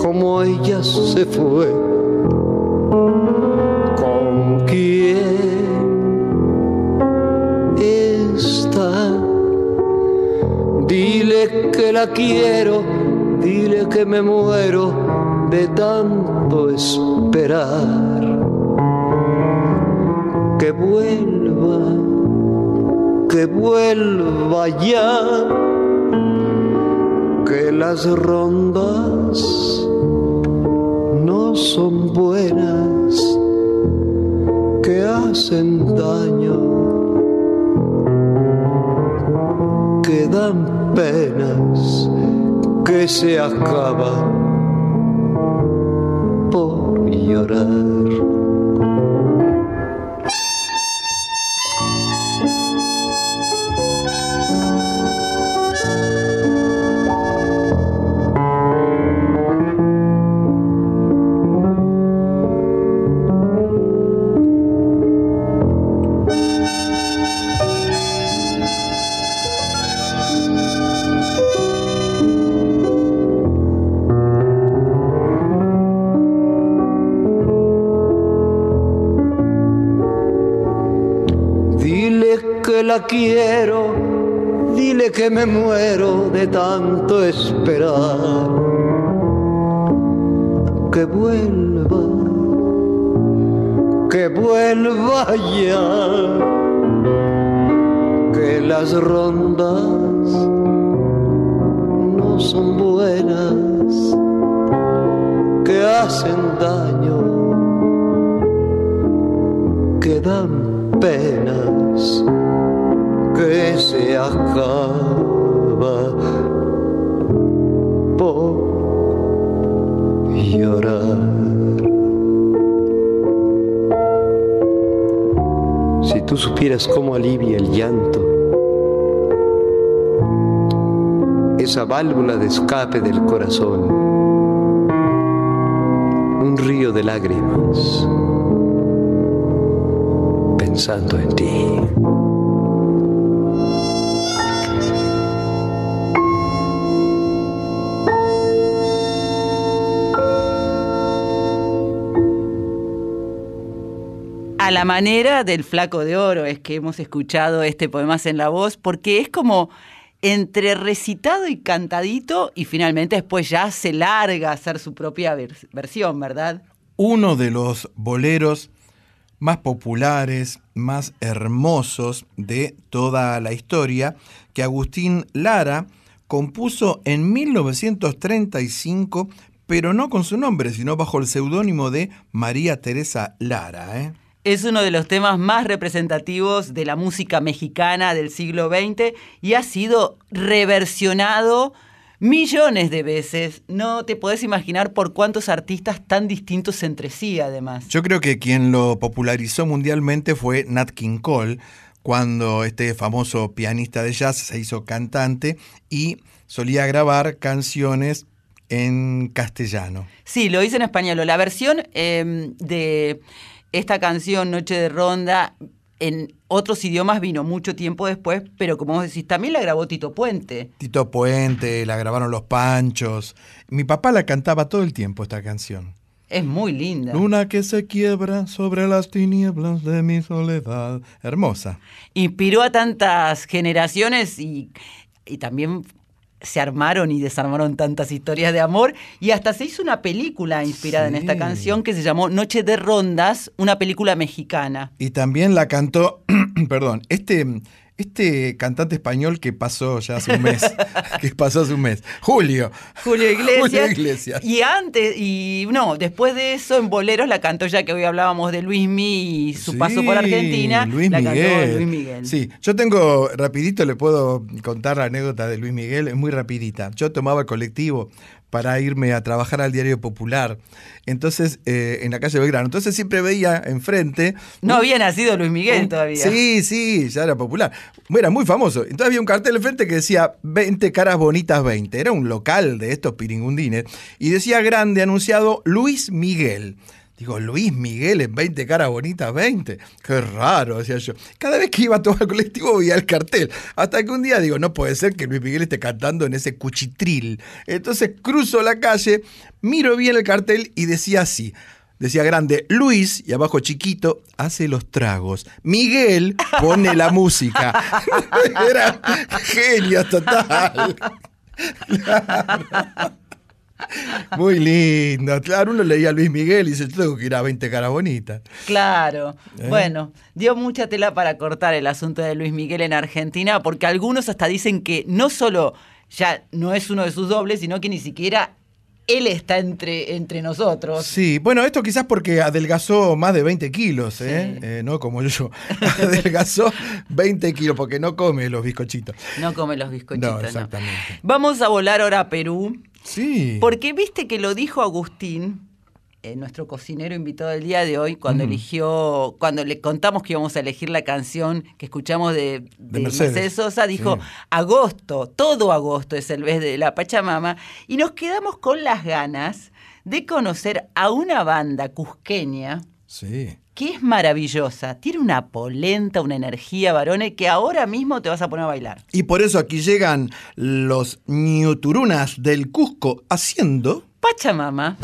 como ella se fue. La quiero, dile que me muero de tanto esperar. Que vuelva, que vuelva ya, que las rondas dan penas, que se acaba por llorar. Quiero, dile que me muero de tanto esperar. Que vuelva, que vuelva ya, que las rondas no son buenas, que hacen daño, que dan penas que se acaba por llorar. Si tú supieras cómo alivia el llanto, esa válvula de escape del corazón, un río de lágrimas, pensando en ti. La manera del flaco de oro es que hemos escuchado este Poemas en la Voz, porque es como entre recitado y cantadito y finalmente después ya se larga a hacer su propia vers- versión, ¿verdad? Uno de los boleros más populares, más hermosos de toda la historia, que Agustín Lara compuso en 1935, pero no con su nombre, sino bajo el seudónimo de María Teresa Lara. ¿eh? Es uno de los temas más representativos de la música mexicana del siglo XX y ha sido reversionado millones de veces. No te podés imaginar por cuántos artistas tan distintos entre sí, además. Yo creo que quien lo popularizó mundialmente fue Nat King Cole, cuando este famoso pianista de jazz se hizo cantante y solía grabar canciones en castellano. Sí, lo hice en español. La versión eh, de esta canción, Noche de Ronda, en otros idiomas vino mucho tiempo después, pero como vos decís, también la grabó Tito Puente. Tito Puente, la grabaron los Panchos. Mi papá la cantaba todo el tiempo esta canción. Es muy linda. Luna que se quiebra sobre las tinieblas de mi soledad. Hermosa. Inspiró a tantas generaciones y, y también se armaron y desarmaron tantas historias de amor y hasta se hizo una película inspirada en esta canción que se llamó Noche de Rondas, una película mexicana. Y también la cantó, perdón, este, este cantante español que pasó ya hace un mes, que pasó hace un mes, Julio. Julio Iglesias. Julio Iglesias. Y antes, y no, después de eso en Boleros la cantó ya que hoy hablábamos de Luismi y su paso por Argentina. Luis la Miguel. cantó Luis Miguel. Sí, yo tengo, rapidito le puedo contar la anécdota de Luis Miguel, es muy rapidita. Yo tomaba el colectivo para irme a trabajar al Diario Popular, entonces eh, en la calle Belgrano. Entonces siempre veía enfrente... No había nacido Luis Miguel un- todavía. Sí, sí, ya era popular. Era muy famoso. Entonces había un cartel enfrente que decía 20 caras bonitas 20. Era un local de estos piringundines. Y decía grande anunciado Luis Miguel. Digo, Luis Miguel en 20 caras bonitas 20. Qué raro, decía yo. Cada vez que iba a tomar colectivo veía el cartel. Hasta que un día digo, no puede ser que Luis Miguel esté cantando en ese cuchitril. Entonces cruzo la calle, miro bien el cartel y decía así. Decía grande, Luis, y abajo chiquito, hace los tragos. Miguel pone la música. Era genio total. Muy lindo. Claro, uno leía a Luis Miguel y dice, tengo que ir a 20 caras bonitas. Claro. ¿Eh? Bueno, dio mucha tela para cortar el asunto de Luis Miguel en Argentina, porque algunos hasta dicen que no solo ya no es uno de sus dobles, sino que ni siquiera él está entre, entre nosotros. Sí, bueno, esto quizás porque adelgazó más de 20 kilos, ¿eh? Eh, no como yo. adelgazó 20 kilos porque no come los bizcochitos. No come los bizcochitos. No, no. exactamente. Vamos a volar ahora a Perú. Sí. Porque viste que lo dijo Agustín, eh, nuestro cocinero invitado del día de hoy, cuando eligió, cuando le contamos que íbamos a elegir la canción que escuchamos de, de De Mercedes. Mercedes. Sosa, dijo, Sí. agosto, todo agosto es el mes de la Pachamama, y nos quedamos con las ganas de conocer a una banda cusqueña Sí. Que es maravillosa, tiene una polenta, una energía, varones, que ahora mismo te vas a poner a bailar. Y por eso aquí llegan los ñuturunas del Cusco haciendo... Pachamama.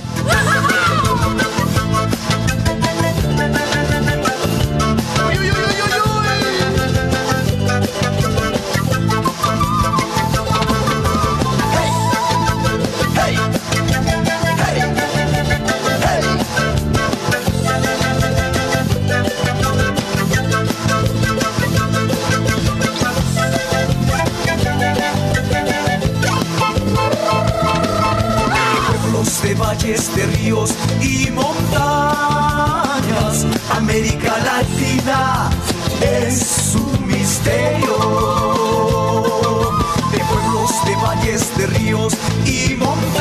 ríos y montañas. América Latina es su misterio. De pueblos, de valles, de ríos y montañas.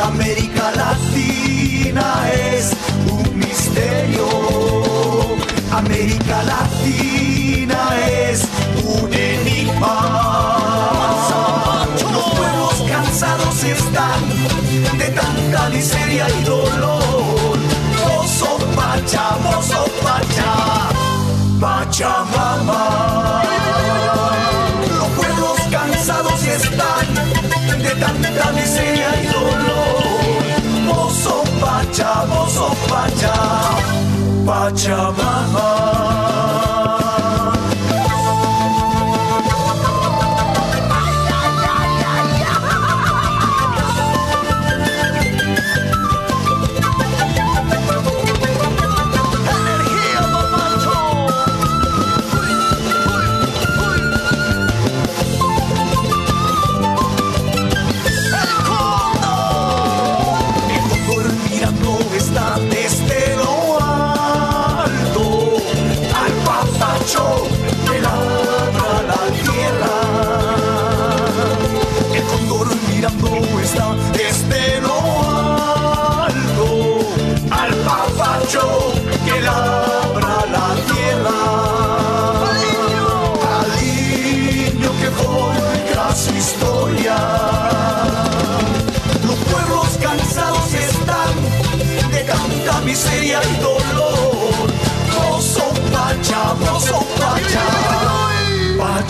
América Latina es un misterio. América Latina. Pachamama. Los pueblos cansados están de tanta miseria y dolor. Mozo Pacha, Mozo Pacha, Pachamama.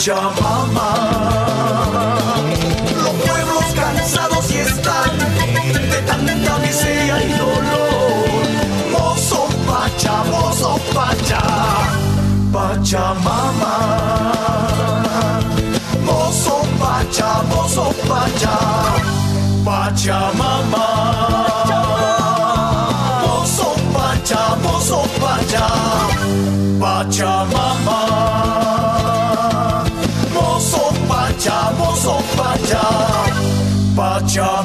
Pachamama. Los pueblos cansados están de tanta miseria y dolor. Mozo Pacha, Mozo Pacha, Pachamama. Mozo Pacha, Mozo Pacha, Pachamama. Mozo Pacha, Mozo Pacha, Pachamama. Pacha, Mozo Pacha, Pachamama.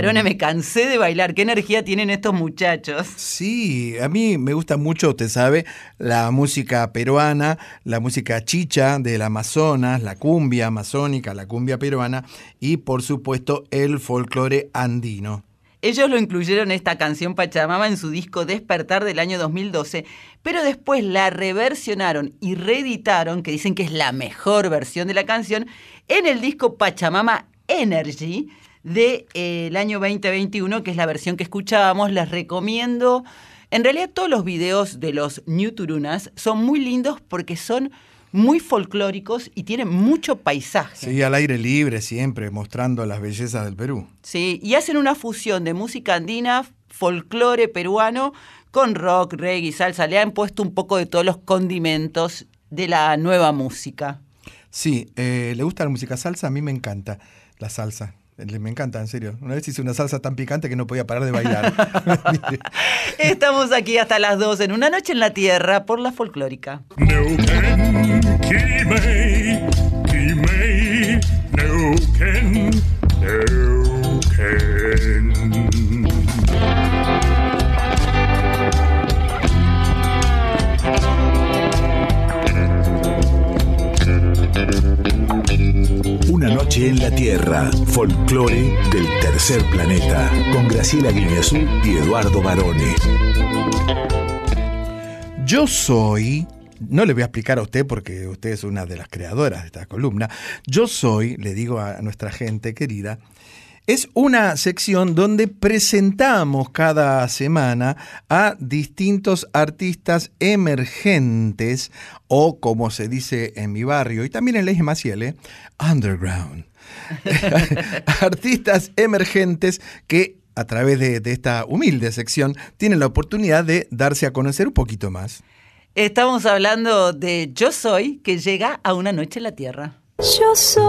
Varones, me cansé de bailar. ¿Qué energía tienen estos muchachos? Sí, a mí me gusta mucho, usted sabe, la música peruana, la música chicha del Amazonas, la cumbia amazónica, la cumbia peruana y por supuesto el folclore andino. Ellos lo incluyeron esta canción Pachamama en su disco Despertar del año 2012, pero después la reversionaron y reeditaron, que dicen que es la mejor versión de la canción, en el disco Pachamama Energy del año 2021, que es la versión que escuchábamos. Les recomiendo. En realidad, todos los videos de los New Turunas son muy lindos porque son muy folclóricos y tienen mucho paisaje. Sí, al aire libre siempre, mostrando las bellezas del Perú. Sí, y hacen una fusión de música andina, folclore peruano, con rock, reggae, salsa. Le han puesto un poco de todos los condimentos de la nueva música. Sí, eh, ¿le gusta la música salsa? A mí me encanta la salsa. Me encanta, en serio. Una vez hice una salsa tan picante que no podía parar de bailar. Estamos aquí hasta las 2 en Una Noche en la Tierra por la folclórica. Noche en la Tierra, folclore del tercer planeta, con Graciela Guineazú y Eduardo Barone. Yo soy, no le voy a explicar a usted porque usted es una de las creadoras de esta columna, yo soy, le digo a nuestra gente querida, es una sección donde presentamos cada semana a distintos artistas emergentes o como se dice en mi barrio y también en Ley Maciel, ¿eh? underground. artistas emergentes que a través de, de esta humilde sección tienen la oportunidad de darse a conocer un poquito más. Estamos hablando de Yo Soy, que llega a Una Noche en la Tierra. Yo soy.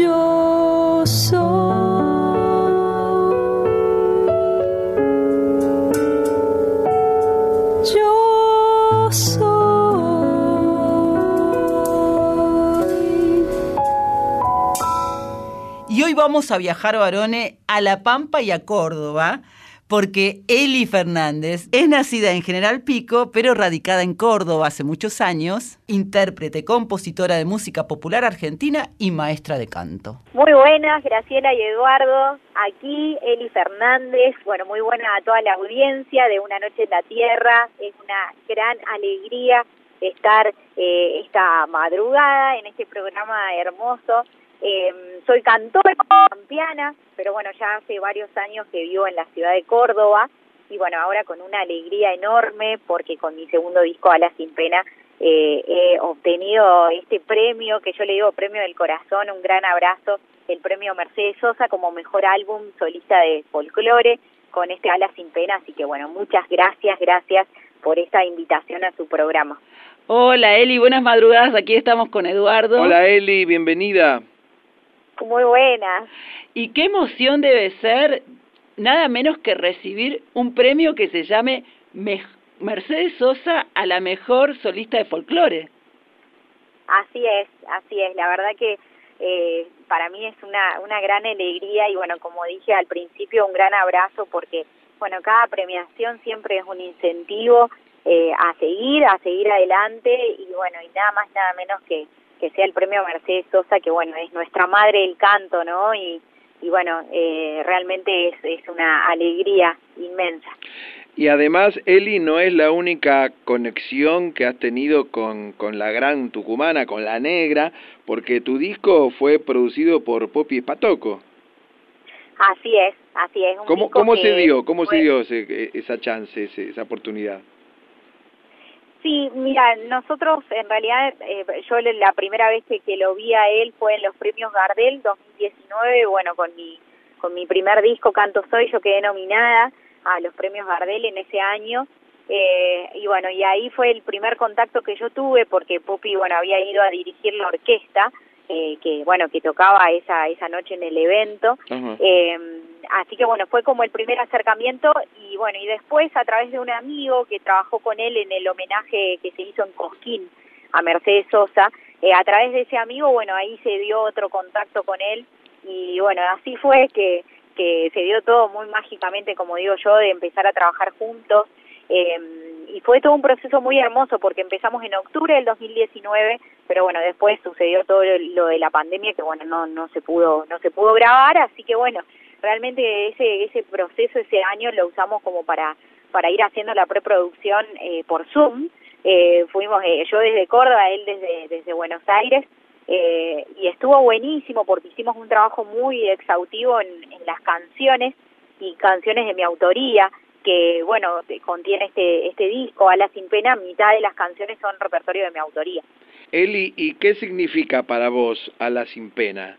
Yo soy. Vamos a viajar, varones, a La Pampa y a Córdoba, porque Eli Fernández es nacida en General Pico, pero radicada en Córdoba hace muchos años, intérprete, compositora de música popular argentina y maestra de canto. Muy buenas, Graciela y Eduardo. Aquí Eli Fernández. Bueno, muy buena a toda la audiencia de Una Noche en la Tierra. Es una gran alegría estar eh, esta madrugada en este programa hermoso. Eh, soy cantora campiana, pero bueno, ya hace varios años que vivo en la ciudad de Córdoba y bueno, ahora con una alegría enorme porque con mi segundo disco, Alas sin Pena, eh, he obtenido este premio que yo le digo premio del corazón, un gran abrazo, el premio Mercedes Sosa como mejor álbum solista de folclore con este Alas sin Pena, así que bueno, muchas gracias, gracias por esta invitación a su programa. Hola Eli, buenas madrugadas, aquí estamos con Eduardo. Hola Eli, bienvenida. Muy buenas. Y qué emoción debe ser nada menos que recibir un premio que se llame Mercedes Sosa a la mejor solista de folclore. Así es, así es. La verdad que eh, para mí es una, una gran alegría y bueno, como dije al principio, un gran abrazo porque bueno, cada premiación siempre es un incentivo eh, a seguir, a seguir adelante y bueno, y nada más, nada menos que que sea el premio Mercedes Sosa, que bueno, es nuestra madre del canto, ¿no? Y, y bueno, eh, realmente es, es una alegría inmensa. Y además, Eli no es la única conexión que has tenido con, con la gran tucumana, con la negra, porque tu disco fue producido por Popi Patoco. Así es, así es. Un ¿Cómo, disco cómo que se dio, cómo se dio ese- esa chance, ese- esa oportunidad? Sí, mira, nosotros en realidad, eh, yo la primera vez que, que lo vi a él fue en los premios Gardel 2019, bueno, con mi, con mi primer disco Canto Soy, yo quedé nominada a los premios Gardel en ese año. eh, y bueno, y ahí fue el primer contacto que yo tuve porque Pupi, bueno, había ido a dirigir la orquesta, eh, que bueno, que tocaba esa, esa noche en el evento. Eh, así que bueno, fue como el primer acercamiento y bueno, y después a través de un amigo que trabajó con él en el homenaje que se hizo en Cosquín a Mercedes Sosa, eh, a través de ese amigo, bueno, ahí se dio otro contacto con él y bueno, así fue que, que se dio todo muy mágicamente, como digo yo, de empezar a trabajar juntos. eh, y fue todo un proceso muy hermoso porque empezamos en octubre del 2019, pero bueno, después sucedió todo lo de la pandemia que bueno, no no se pudo no se pudo grabar, así que bueno, realmente ese ese proceso ese año lo usamos como para para ir haciendo la preproducción eh, por Zoom. Eh, fuimos eh, yo desde Córdoba, él desde desde Buenos Aires eh, y estuvo buenísimo porque hicimos un trabajo muy exhaustivo en, en las canciones y canciones de mi autoría que bueno contiene este este disco Alas sin pena mitad de las canciones son repertorio de mi autoría Eli, ¿y qué significa para vos a la sin pena?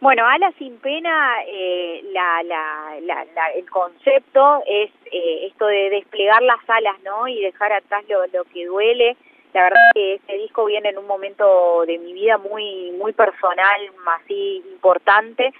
Bueno, Alas sin pena, eh, la, la, la, la- el concepto es eh, esto de desplegar las alas, ¿no? Y dejar atrás lo, lo que duele. La verdad que este disco viene en un momento de mi vida muy muy personal, así importante.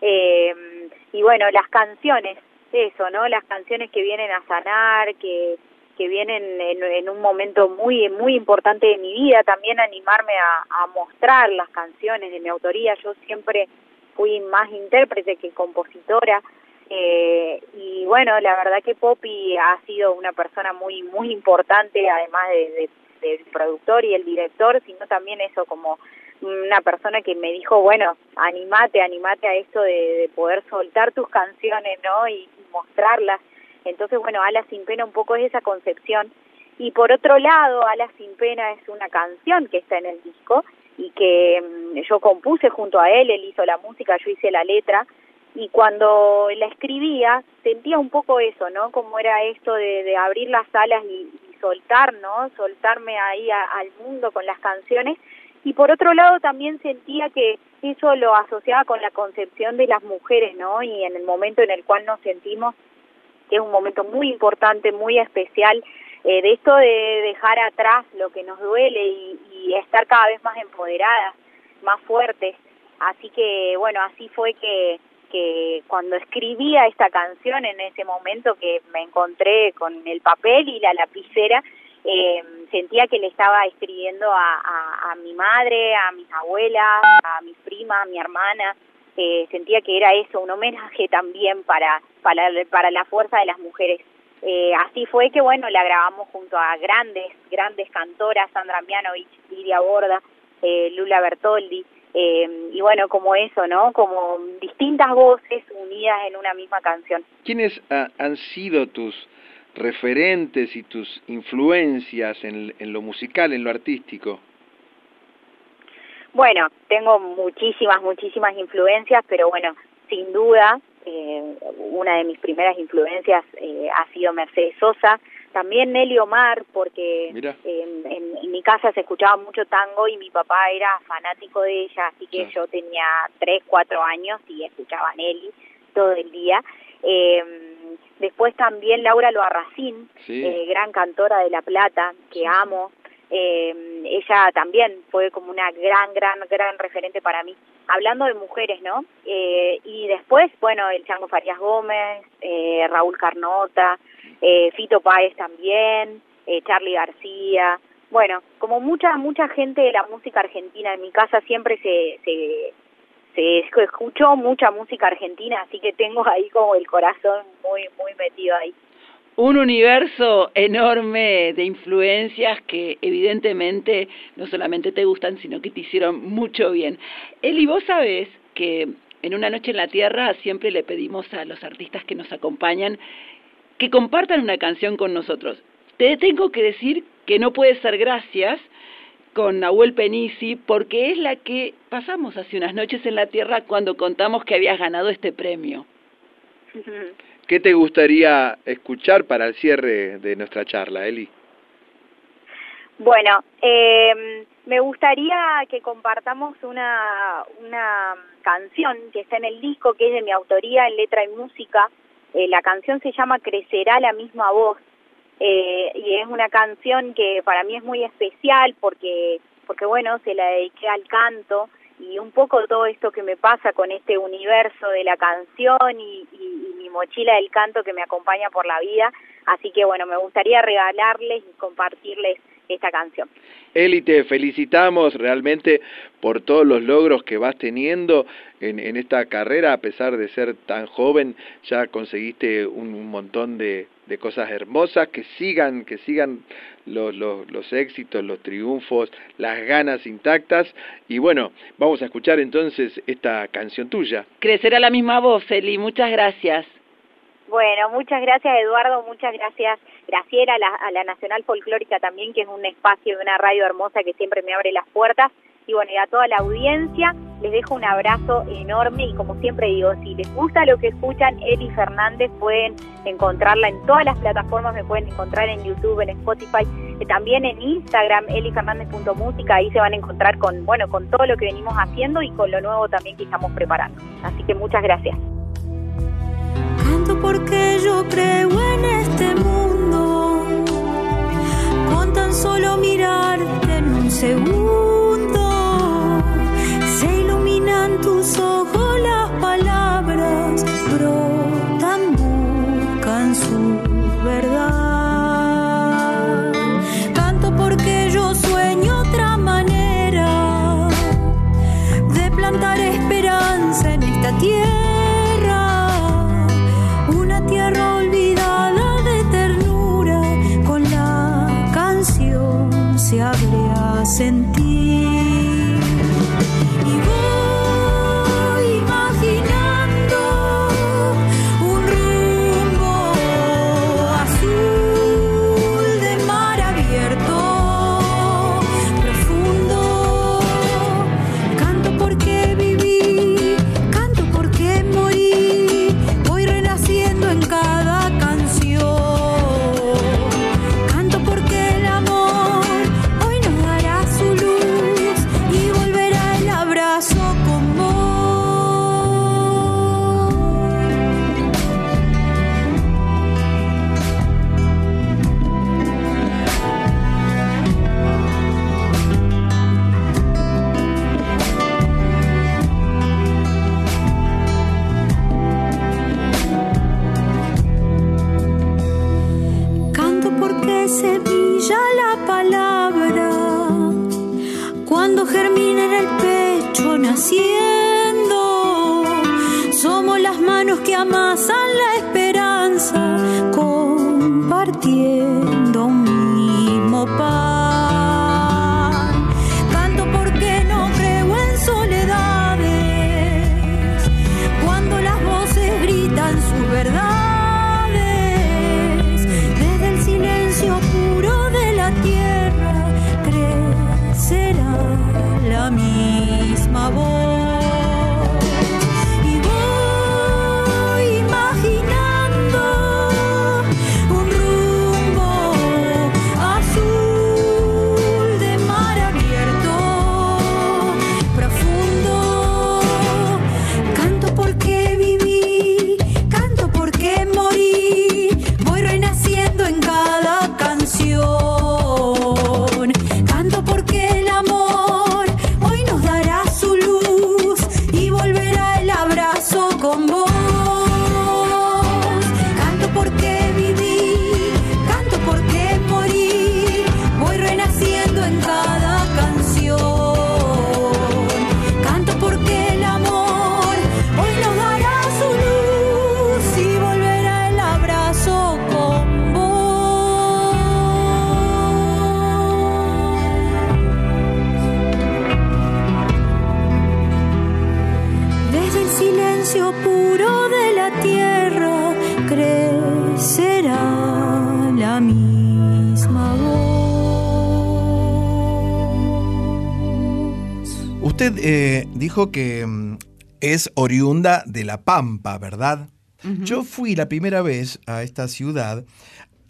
Eh, y bueno, las canciones, eso, ¿no? Las canciones que vienen a sanar, que que vienen en, en un momento muy muy importante de mi vida, también animarme a, mostrar las canciones de mi autoría. Yo siempre fui más intérprete que compositora. Eh, y bueno, la verdad que Poppy ha sido una persona muy muy importante, además de, de- del productor y el director, sino también eso como una persona que me dijo, bueno, animate, animate a esto de, de poder soltar tus canciones, ¿no? Y, mostrarlas. Entonces, bueno, Alas sin pena un poco es esa concepción. Y por otro lado, Alas sin pena es una canción que está en el disco y que mm, yo compuse junto a él, él hizo la música, yo hice la letra. Y cuando la escribía, sentía un poco eso, ¿no? Como era esto de, de abrir las alas y, y soltar, ¿no? Soltarme ahí al mundo con las canciones. Y por otro lado también sentía que eso lo asociaba con la concepción de las mujeres, ¿no? Y en el momento en el cual nos sentimos que es un momento muy importante, muy especial, eh, de esto de dejar atrás lo que nos duele y, y estar cada vez más empoderadas, más fuertes. Así que, bueno, así fue que, que cuando escribía esta canción en ese momento que me encontré con el papel y la lapicera eh, sentía que le estaba escribiendo a, a- mi madre, a mis abuelas, a mis primas, a mi hermana. Eh, sentía que era eso, un homenaje también para, para, para la fuerza de las mujeres. Eh, así fue que, bueno, la grabamos junto a grandes, grandes cantoras, Sandra Mianovich, Lidia Borda, eh, Lula Bertoldi, eh, y bueno, como eso, ¿no? Como distintas voces unidas en una misma canción. ¿Quiénes ha- han sido tus referentes y tus influencias en, en lo musical, en lo artístico? Bueno, tengo muchísimas, muchísimas influencias, pero bueno, sin duda, eh, una de mis primeras influencias eh, ha sido Mercedes Sosa, también Nelly Omar, porque en, mi casa se escuchaba mucho tango y mi papá era fanático de ella, así que yo tenía tres, cuatro años y escuchaba a Nelly todo el día. Eh, después también Laura Loarracín, Sí. eh, gran cantora de La Plata, que amo. Eh, ella también fue como una gran, gran, gran referente para mí. Hablando de mujeres, ¿no? Eh, y después, bueno, el Chango Farías Gómez, eh, Raúl Carnota, eh, Fito Páez también, eh, Charlie García. Bueno, como mucha, mucha gente de la música argentina. En mi casa siempre se, se, se escuchó mucha música argentina, así que tengo ahí como el corazón muy, muy metido ahí. Un universo enorme de influencias que evidentemente no solamente te gustan, sino que te hicieron mucho bien. Eli, vos sabés que en Una Noche en la Tierra siempre le pedimos a los artistas que nos acompañan que compartan una canción con nosotros. Te tengo que decir que no puede ser gracias con Nahuel Penisi porque es la que pasamos hace unas noches en la Tierra cuando contamos que habías ganado este premio. ¿Qué te gustaría escuchar para el cierre de nuestra charla, Eli? Bueno, eh, me gustaría que compartamos una, una canción que está en el disco, que es de mi autoría en letra y música. Eh, la canción se llama Crecerá la misma voz. Eh, y es una canción que para mí es muy especial porque, porque bueno, se la dediqué al canto y un poco todo esto que me pasa con este universo de la canción y, y- y mi mochila del canto que me acompaña por la vida. Así que bueno, me gustaría regalarles y compartirles esta canción. Eli, te felicitamos realmente por todos los logros que vas teniendo en, en esta carrera, a pesar de ser tan joven, ya conseguiste un, un montón de, de cosas hermosas, que sigan, que sigan los, los, los éxitos, los triunfos, las ganas intactas, y bueno, vamos a escuchar entonces esta canción tuya. Crecerá la misma voz, Eli, muchas gracias. Bueno, muchas gracias Eduardo, muchas gracias Graciela, a la, a la Nacional Folclórica también, que es un espacio de una radio hermosa que siempre me abre las puertas. Y bueno, y a toda la audiencia les dejo un abrazo enorme y como siempre digo, si les gusta lo que escuchan, Eli Fernández pueden encontrarla en todas las plataformas, me pueden encontrar en YouTube, en Spotify, eh, también en Instagram, elifernández.música, ahí se van a encontrar con, bueno, con todo lo que venimos haciendo y con lo nuevo también que estamos preparando. Así que muchas gracias. Canto porque yo creo en este mundo. Con tan solo mirarte en un segundo, tus las palabras brotan, buscan su verdad. Canto porque yo sueño otra manera de plantar esperanza en esta tierra una tierra olvidada de ternura, con la canción se abre a sentir. Dijo que mm, es oriunda de La Pampa, ¿verdad? Yo fui la primera vez a esta ciudad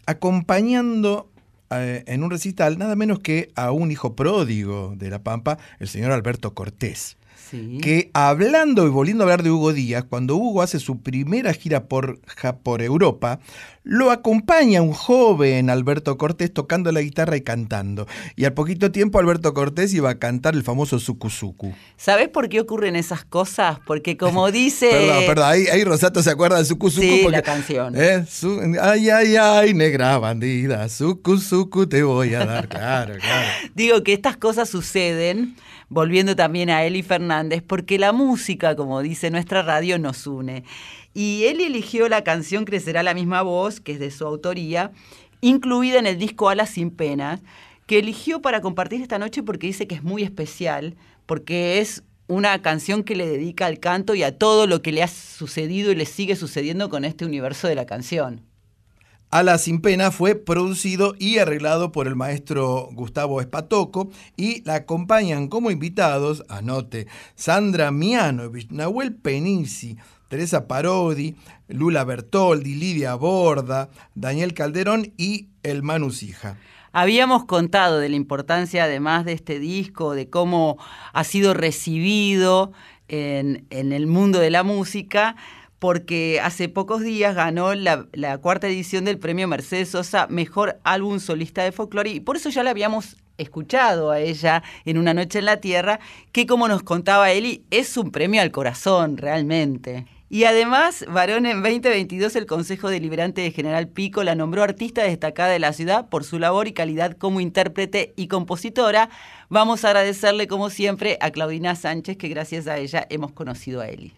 acompañando eh, en un recital nada menos que a un hijo pródigo de La Pampa, el señor Alberto Cortés. Sí. Que hablando y volviendo a hablar de Hugo Díaz, cuando Hugo hace su primera gira por, Europa, lo acompaña un joven Alberto Cortés tocando la guitarra y cantando. Y al poquito tiempo Alberto Cortés iba a cantar el famoso Suku Suku. ¿Sabés por qué ocurren esas cosas? Porque como dice... Perdón, perdón, ahí, ahí Rosato se acuerda de Suku Suku. Sí, porque- la canción. ¿Eh? Su- ay, ay, ay, negra bandida, Suku Suku te voy a dar, claro, claro. Digo que estas cosas suceden, volviendo también a Eli Fernández, porque la música, como dice nuestra radio, nos une. Y Eli eligió la canción Crecerá la misma voz, que es de su autoría, incluida en el disco Alas sin penas, que eligió para compartir esta noche porque dice que es muy especial, porque es una canción que le dedica al canto y a todo lo que le ha sucedido y le sigue sucediendo con este universo de la canción. A la Sin Pena fue producido y arreglado por el maestro Gustavo Espatoco y la acompañan como invitados, anote, Sandra Mianovich, Nahuel Penisi, Teresa Parodi, Lula Bertoldi, Lidia Borda, Daniel Calderón y el Manusija. Habíamos contado de la importancia, además de este disco, de cómo ha sido recibido en el mundo de la música, porque hace pocos días ganó la, cuarta edición del premio Mercedes Sosa Mejor Álbum Solista de Folklore, y por eso ya la habíamos escuchado a ella en Una Noche en la Tierra, que como nos contaba Eli, es un premio al corazón, realmente. Y además, varón en 2022, el Consejo Deliberante de General Pico la nombró artista destacada de la ciudad por su labor y calidad como intérprete y compositora. Vamos a agradecerle, como siempre, a Claudina Sánchez, que gracias a ella hemos conocido a Eli.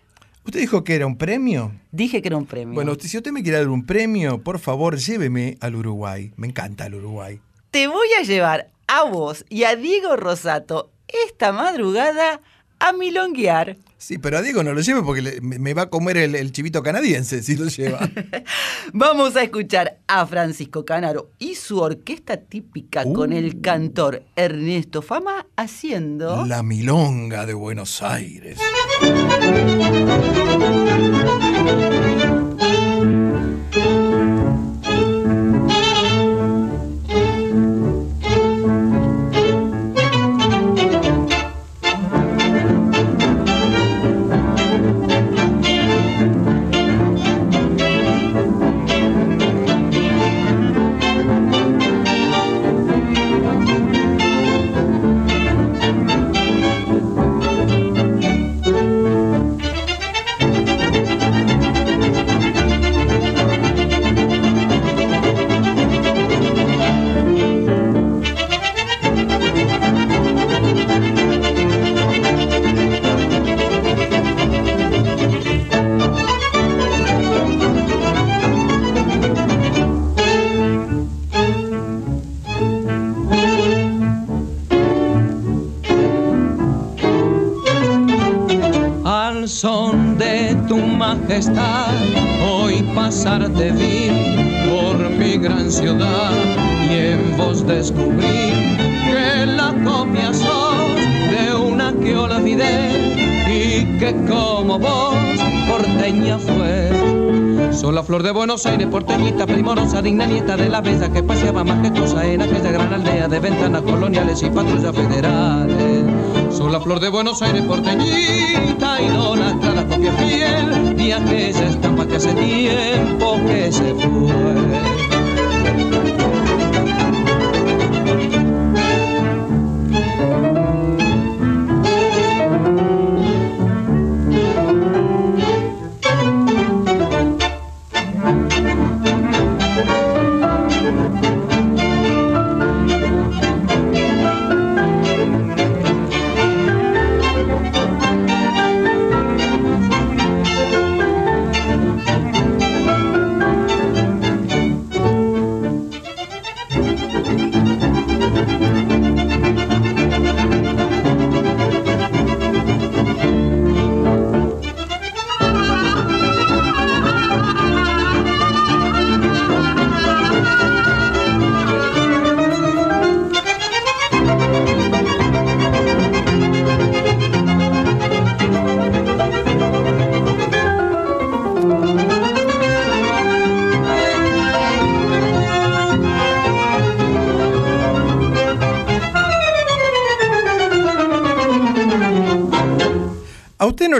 ¿Usted dijo que era un premio? Dije que era un premio. Bueno, si usted me quiere dar un premio, por favor, lléveme al Uruguay. Me encanta el Uruguay. Te voy a llevar a vos y a Diego Rosato esta madrugada a milonguear. Sí, pero a Diego no lo lleve porque le- me va a comer el, el chivito canadiense si lo lleva. Vamos a escuchar a Francisco Canaro y su orquesta típica con el cantor Ernesto Fama haciendo... La milonga de Buenos Aires. Buenos Aires, porteñita, primorosa, digna nieta de la bella que paseaba majestuosa en aquella gran aldea de ventanas coloniales y patrullas federales. Soy la flor de Buenos Aires, porteñita, idolatrada, copia fiel de aquella estampa que hace tiempo que se fue.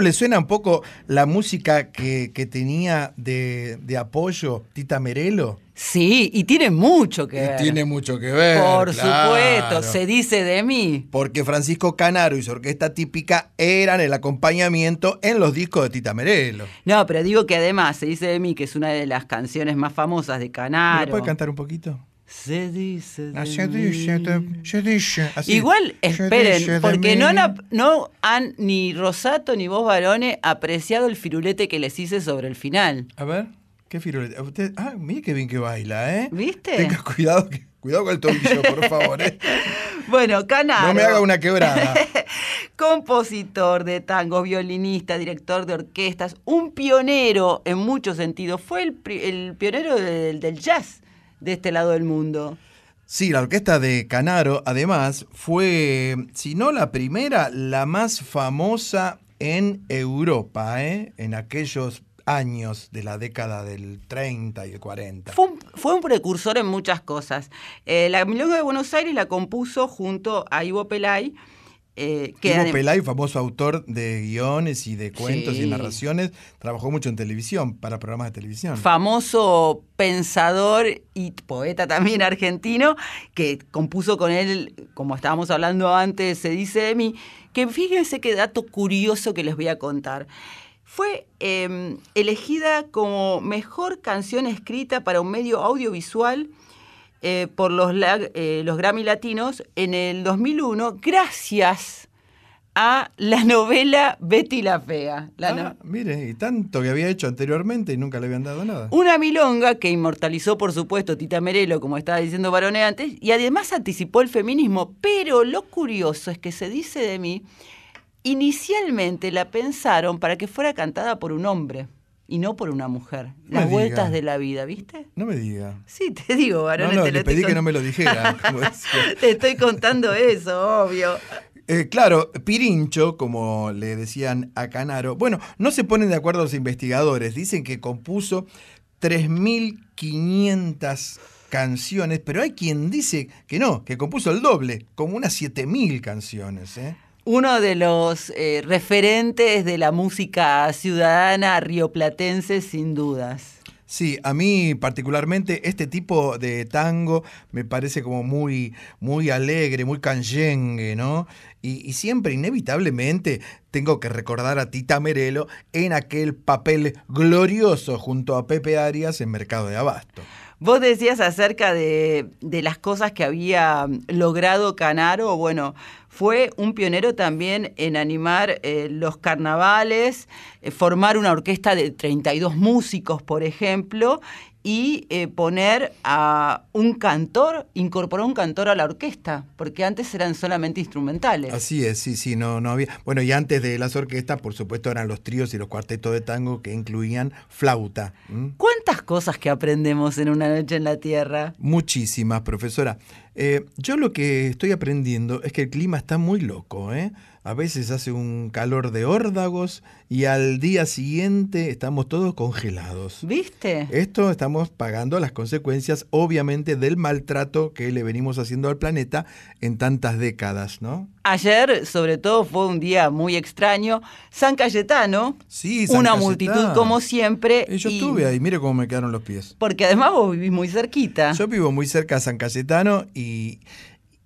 Le suena un poco la música que, que tenía de, de apoyo Tita Merelo? Sí, y tiene mucho que ver. Tiene mucho que ver. Por claro. supuesto, se dice de mí. Porque Francisco Canaro y su orquesta típica eran el acompañamiento en los discos de Tita Merelo. No, pero digo que además se dice de mí, que es una de las canciones más famosas de ¿Me Canaro. lo puede cantar un poquito? Se dice de se dice, se dice, así. Igual, dice esperen, porque no han, no han ni Rosato ni vos varones apreciado el firulete que les hice sobre el final. A ver, qué firulete. Usted, ah, mire qué bien que baila, ¿eh? ¿Viste? Tenga cuidado, cuidado con el tobillo, por favor, ¿eh? Bueno, Canaro. No me haga una quebrada. compositor de tangos, violinista, director de orquestas, un pionero en muchos sentidos. Fue el, pionero del, del jazz de este lado del mundo. Sí, la orquesta de Canaro, además, fue, si no la primera, la más famosa en Europa, ¿eh? en aquellos años de la década del 30 y el 40. Fue un, fue un precursor en muchas cosas. Eh, la Milonga de Buenos Aires la compuso junto a Ivo Pelay. Eh, que Ivo Pelay, famoso autor de guiones y de cuentos y narraciones, trabajó mucho en televisión, para programas de televisión. famoso pensador y poeta también argentino, que compuso con él, como estábamos hablando antes, se dice de mí, que fíjense qué dato curioso que les voy a contar. Fue eh, elegida como mejor canción escrita para un medio audiovisual eh, por los, eh, los Grammy Latinos en el 2001, gracias a la novela Betty la Fea. La no- Ah, mire, y tanto que había hecho anteriormente y nunca le habían dado nada. Una milonga que inmortalizó, por supuesto, Tita Merelo, como estaba diciendo Barone antes, y además anticipó el feminismo. Pero lo curioso es que se dice de mí, inicialmente la pensaron para que fuera cantada por un hombre y no por una mujer. No Las vueltas diga. de la vida, ¿viste? No me diga. Sí, te digo, No, Barone. no, te lo le pedí que no me lo dijera. Te estoy contando eso, obvio. Eh, claro, Pirincho, como le decían a Canaro, bueno, no se ponen de acuerdo los investigadores, dicen que compuso 3.500 canciones, pero hay quien dice que no, que compuso el doble, como unas 7.000 canciones. ¿eh? Uno de los eh, referentes de la música ciudadana rioplatense, sin dudas. Sí, a mí particularmente este tipo de tango me parece como muy, muy alegre, muy canyengue, ¿no? Y, y siempre, inevitablemente, tengo que recordar a Tita Merelo en aquel papel glorioso junto a Pepe Arias en Mercado de Abasto. Vos decías acerca de, de las cosas que había logrado Canaro, bueno, fue un pionero también en animar eh, los carnavales, eh, formar una orquesta de 32 músicos, por ejemplo, y eh, poner a un cantor, incorporar un cantor a la orquesta, porque antes eran solamente instrumentales. Así es, sí, sí, no, no había. Bueno, y antes de las orquestas, por supuesto, eran los tríos y los cuartetos de tango que incluían flauta. ¿Cuántas cosas que aprendemos en una noche en la Tierra? Muchísimas, profesora. Eh, yo lo que estoy aprendiendo es que el clima está muy loco, ¿eh? A veces hace un calor de órdagos y al día siguiente estamos todos congelados. ¿Viste? Esto estamos pagando las consecuencias, obviamente, del maltrato que le venimos haciendo al planeta en tantas décadas, ¿no? Ayer, sobre todo, fue un día muy extraño. San Cayetano, Sí, San una Cayetano. multitud como siempre. Y yo y- estuve ahí, mire cómo me quedaron los pies. Porque además vos vivís muy cerquita. Yo vivo muy cerca de San Cayetano y,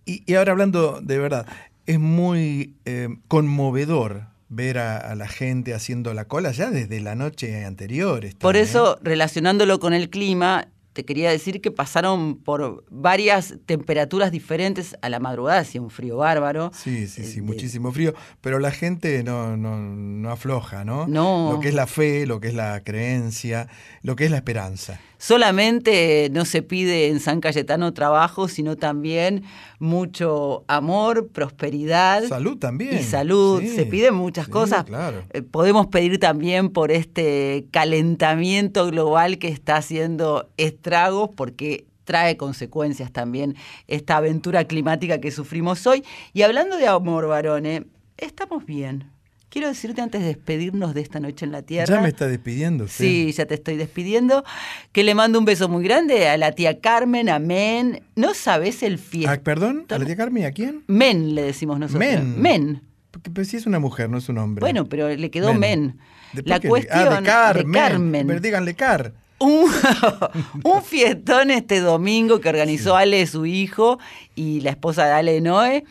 y, y ahora hablando de verdad, es muy eh, conmovedor ver a, a la gente haciendo la cola ya desde la noche anterior. Por ¿eh? eso, relacionándolo con el clima, te quería decir que pasaron por varias temperaturas diferentes a la madrugada, hacía un frío bárbaro. Sí, sí, sí, muchísimo frío, pero la gente no, no, no afloja, ¿no? No. Lo que es la fe, lo que es la creencia, lo que es la esperanza. Solamente no se pide en San Cayetano trabajo, sino también mucho amor, prosperidad. Salud también. Y salud. Sí, se piden muchas sí, cosas. claro. Eh, podemos pedir también por este calentamiento global que está haciendo estragos, porque trae consecuencias también esta aventura climática que sufrimos hoy. Y hablando de amor, varones, estamos bien. Quiero decirte antes de despedirnos de esta noche en la Tierra. Ya me está despidiendo. usted. Sí, ya te estoy despidiendo. Que le mando un beso muy grande a la tía Carmen, a Men. ¿No sabes el Ah, fiesta? perdón, ¿a la tía Carmen y a quién? Men le decimos nosotros. Men. Men. Porque pues, si es una mujer, no es un hombre. Bueno, pero le quedó Men. Men. ¿De por La le- cuestión ah, de Carmen. de Carmen. Pero díganle Car. Un, un fiestón este domingo que organizó Ale, su hijo, y la esposa de Ale Noé.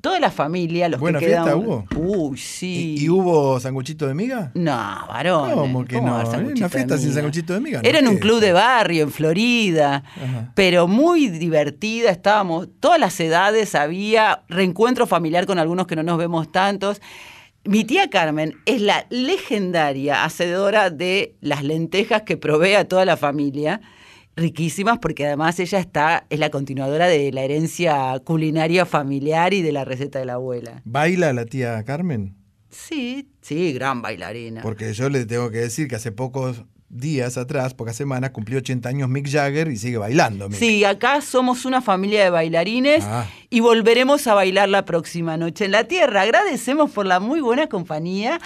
Toda la familia, los Buena que fiesta quedan. hubo. Uy, sí. ¿Y, y hubo sanguchito de miga? No, varón. ¿Cómo que no? Una fiesta sin sanguchito de miga. no Era en un es club de barrio en Florida, Ajá. pero muy divertida. Estábamos, todas las edades había, reencuentro familiar con algunos que no nos vemos tantos. Mi tía Carmen es la legendaria hacedora de las lentejas que provee a toda la familia. Riquísimas porque además ella está, es la continuadora de la herencia culinaria familiar y de la receta de la abuela. ¿Baila la tía Carmen? Sí, sí, gran bailarina. Porque yo le tengo que decir que hace pocos días atrás, pocas semanas, cumplió 80 años Mick Jagger y sigue bailando. Mick. Sí, acá somos una familia de bailarines Ah. y volveremos a bailar la próxima noche en la Tierra. Agradecemos por la muy buena compañía.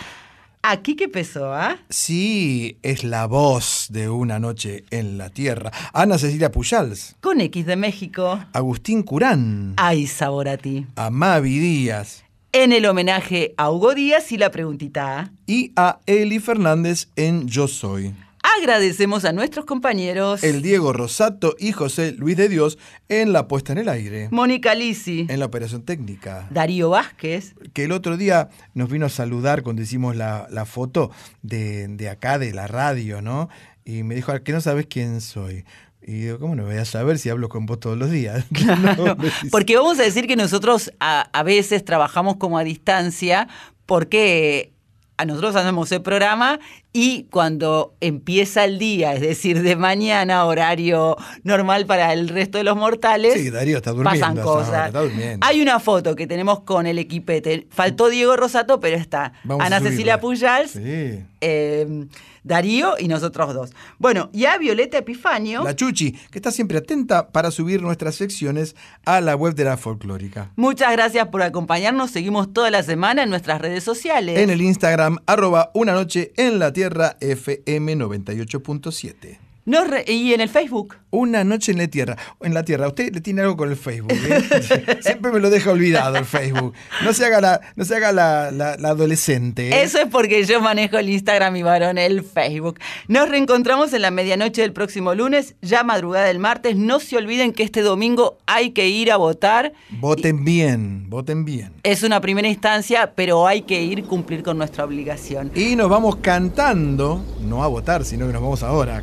Aquí que pesó, ¿ah? Sí, es la voz de Una Noche en la Tierra. Ana Cecilia Pujals, Con X de México. Agustín Curán, Ay, sabor a ti. Amavi Díaz En el homenaje a Hugo Díaz y la preguntita A. y a Eli Fernández en Yo Soy. Agradecemos a nuestros compañeros El Diego Rosato y José Luis de Dios en la puesta en el aire, Mónica Lisi, en la operación técnica. Darío Vázquez, que el otro día nos vino a saludar cuando hicimos la, la foto de, de acá, de la radio, ¿no? Y me dijo, que no sabes quién soy. Y digo, ¿cómo no voy a saber si hablo con vos todos los días? No, dice, Porque vamos a decir que nosotros a, a veces trabajamos como a distancia porque a nosotros hacemos el programa y cuando empieza el día, es decir, de mañana, horario normal para el resto de los mortales, Sí, Darío está durmiendo. pasan cosas. está durmiendo. Hay una foto que tenemos con el equipete. Faltó Diego Rosato, pero está Vamos Ana. Cecilia Pujals, Sí. eh, Darío y nosotros dos. Bueno, y a Violeta Epifanio. La Chuchi, que está siempre atenta para subir nuestras secciones a la web de la folclórica. Muchas gracias por acompañarnos. Seguimos toda la semana en nuestras redes sociales. En el Instagram, arroba una noche en la tierra FM 98.7. Re- y en el Facebook. Una noche en la tierra. En la tierra. Usted le tiene algo con el Facebook. ¿eh? Siempre me lo deja olvidado el Facebook. No se haga la, no se haga la, la- la adolescente. ¿eh? Eso es porque yo manejo el Instagram y varón el Facebook. Nos reencontramos en la medianoche del próximo lunes, ya madrugada del martes. No se olviden que este domingo hay que ir a votar. Voten bien, voten bien. Es una primera instancia, pero hay que ir cumplir con nuestra obligación. Y nos vamos cantando, no a votar, sino que nos vamos ahora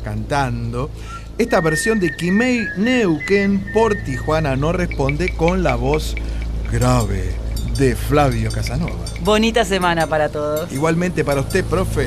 Esta versión de Kimei Neuquén por Tijuana no responde con la voz grave de Flavio Casanova. Bonita semana para todos. Igualmente para usted, profe.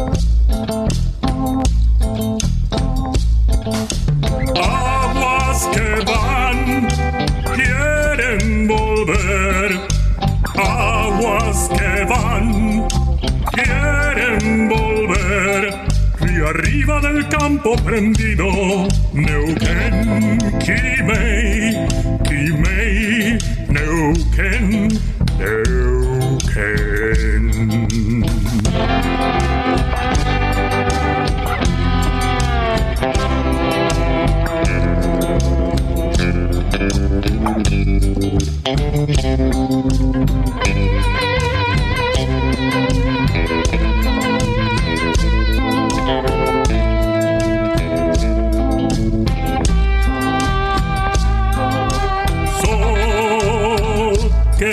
campo prendido Neuquén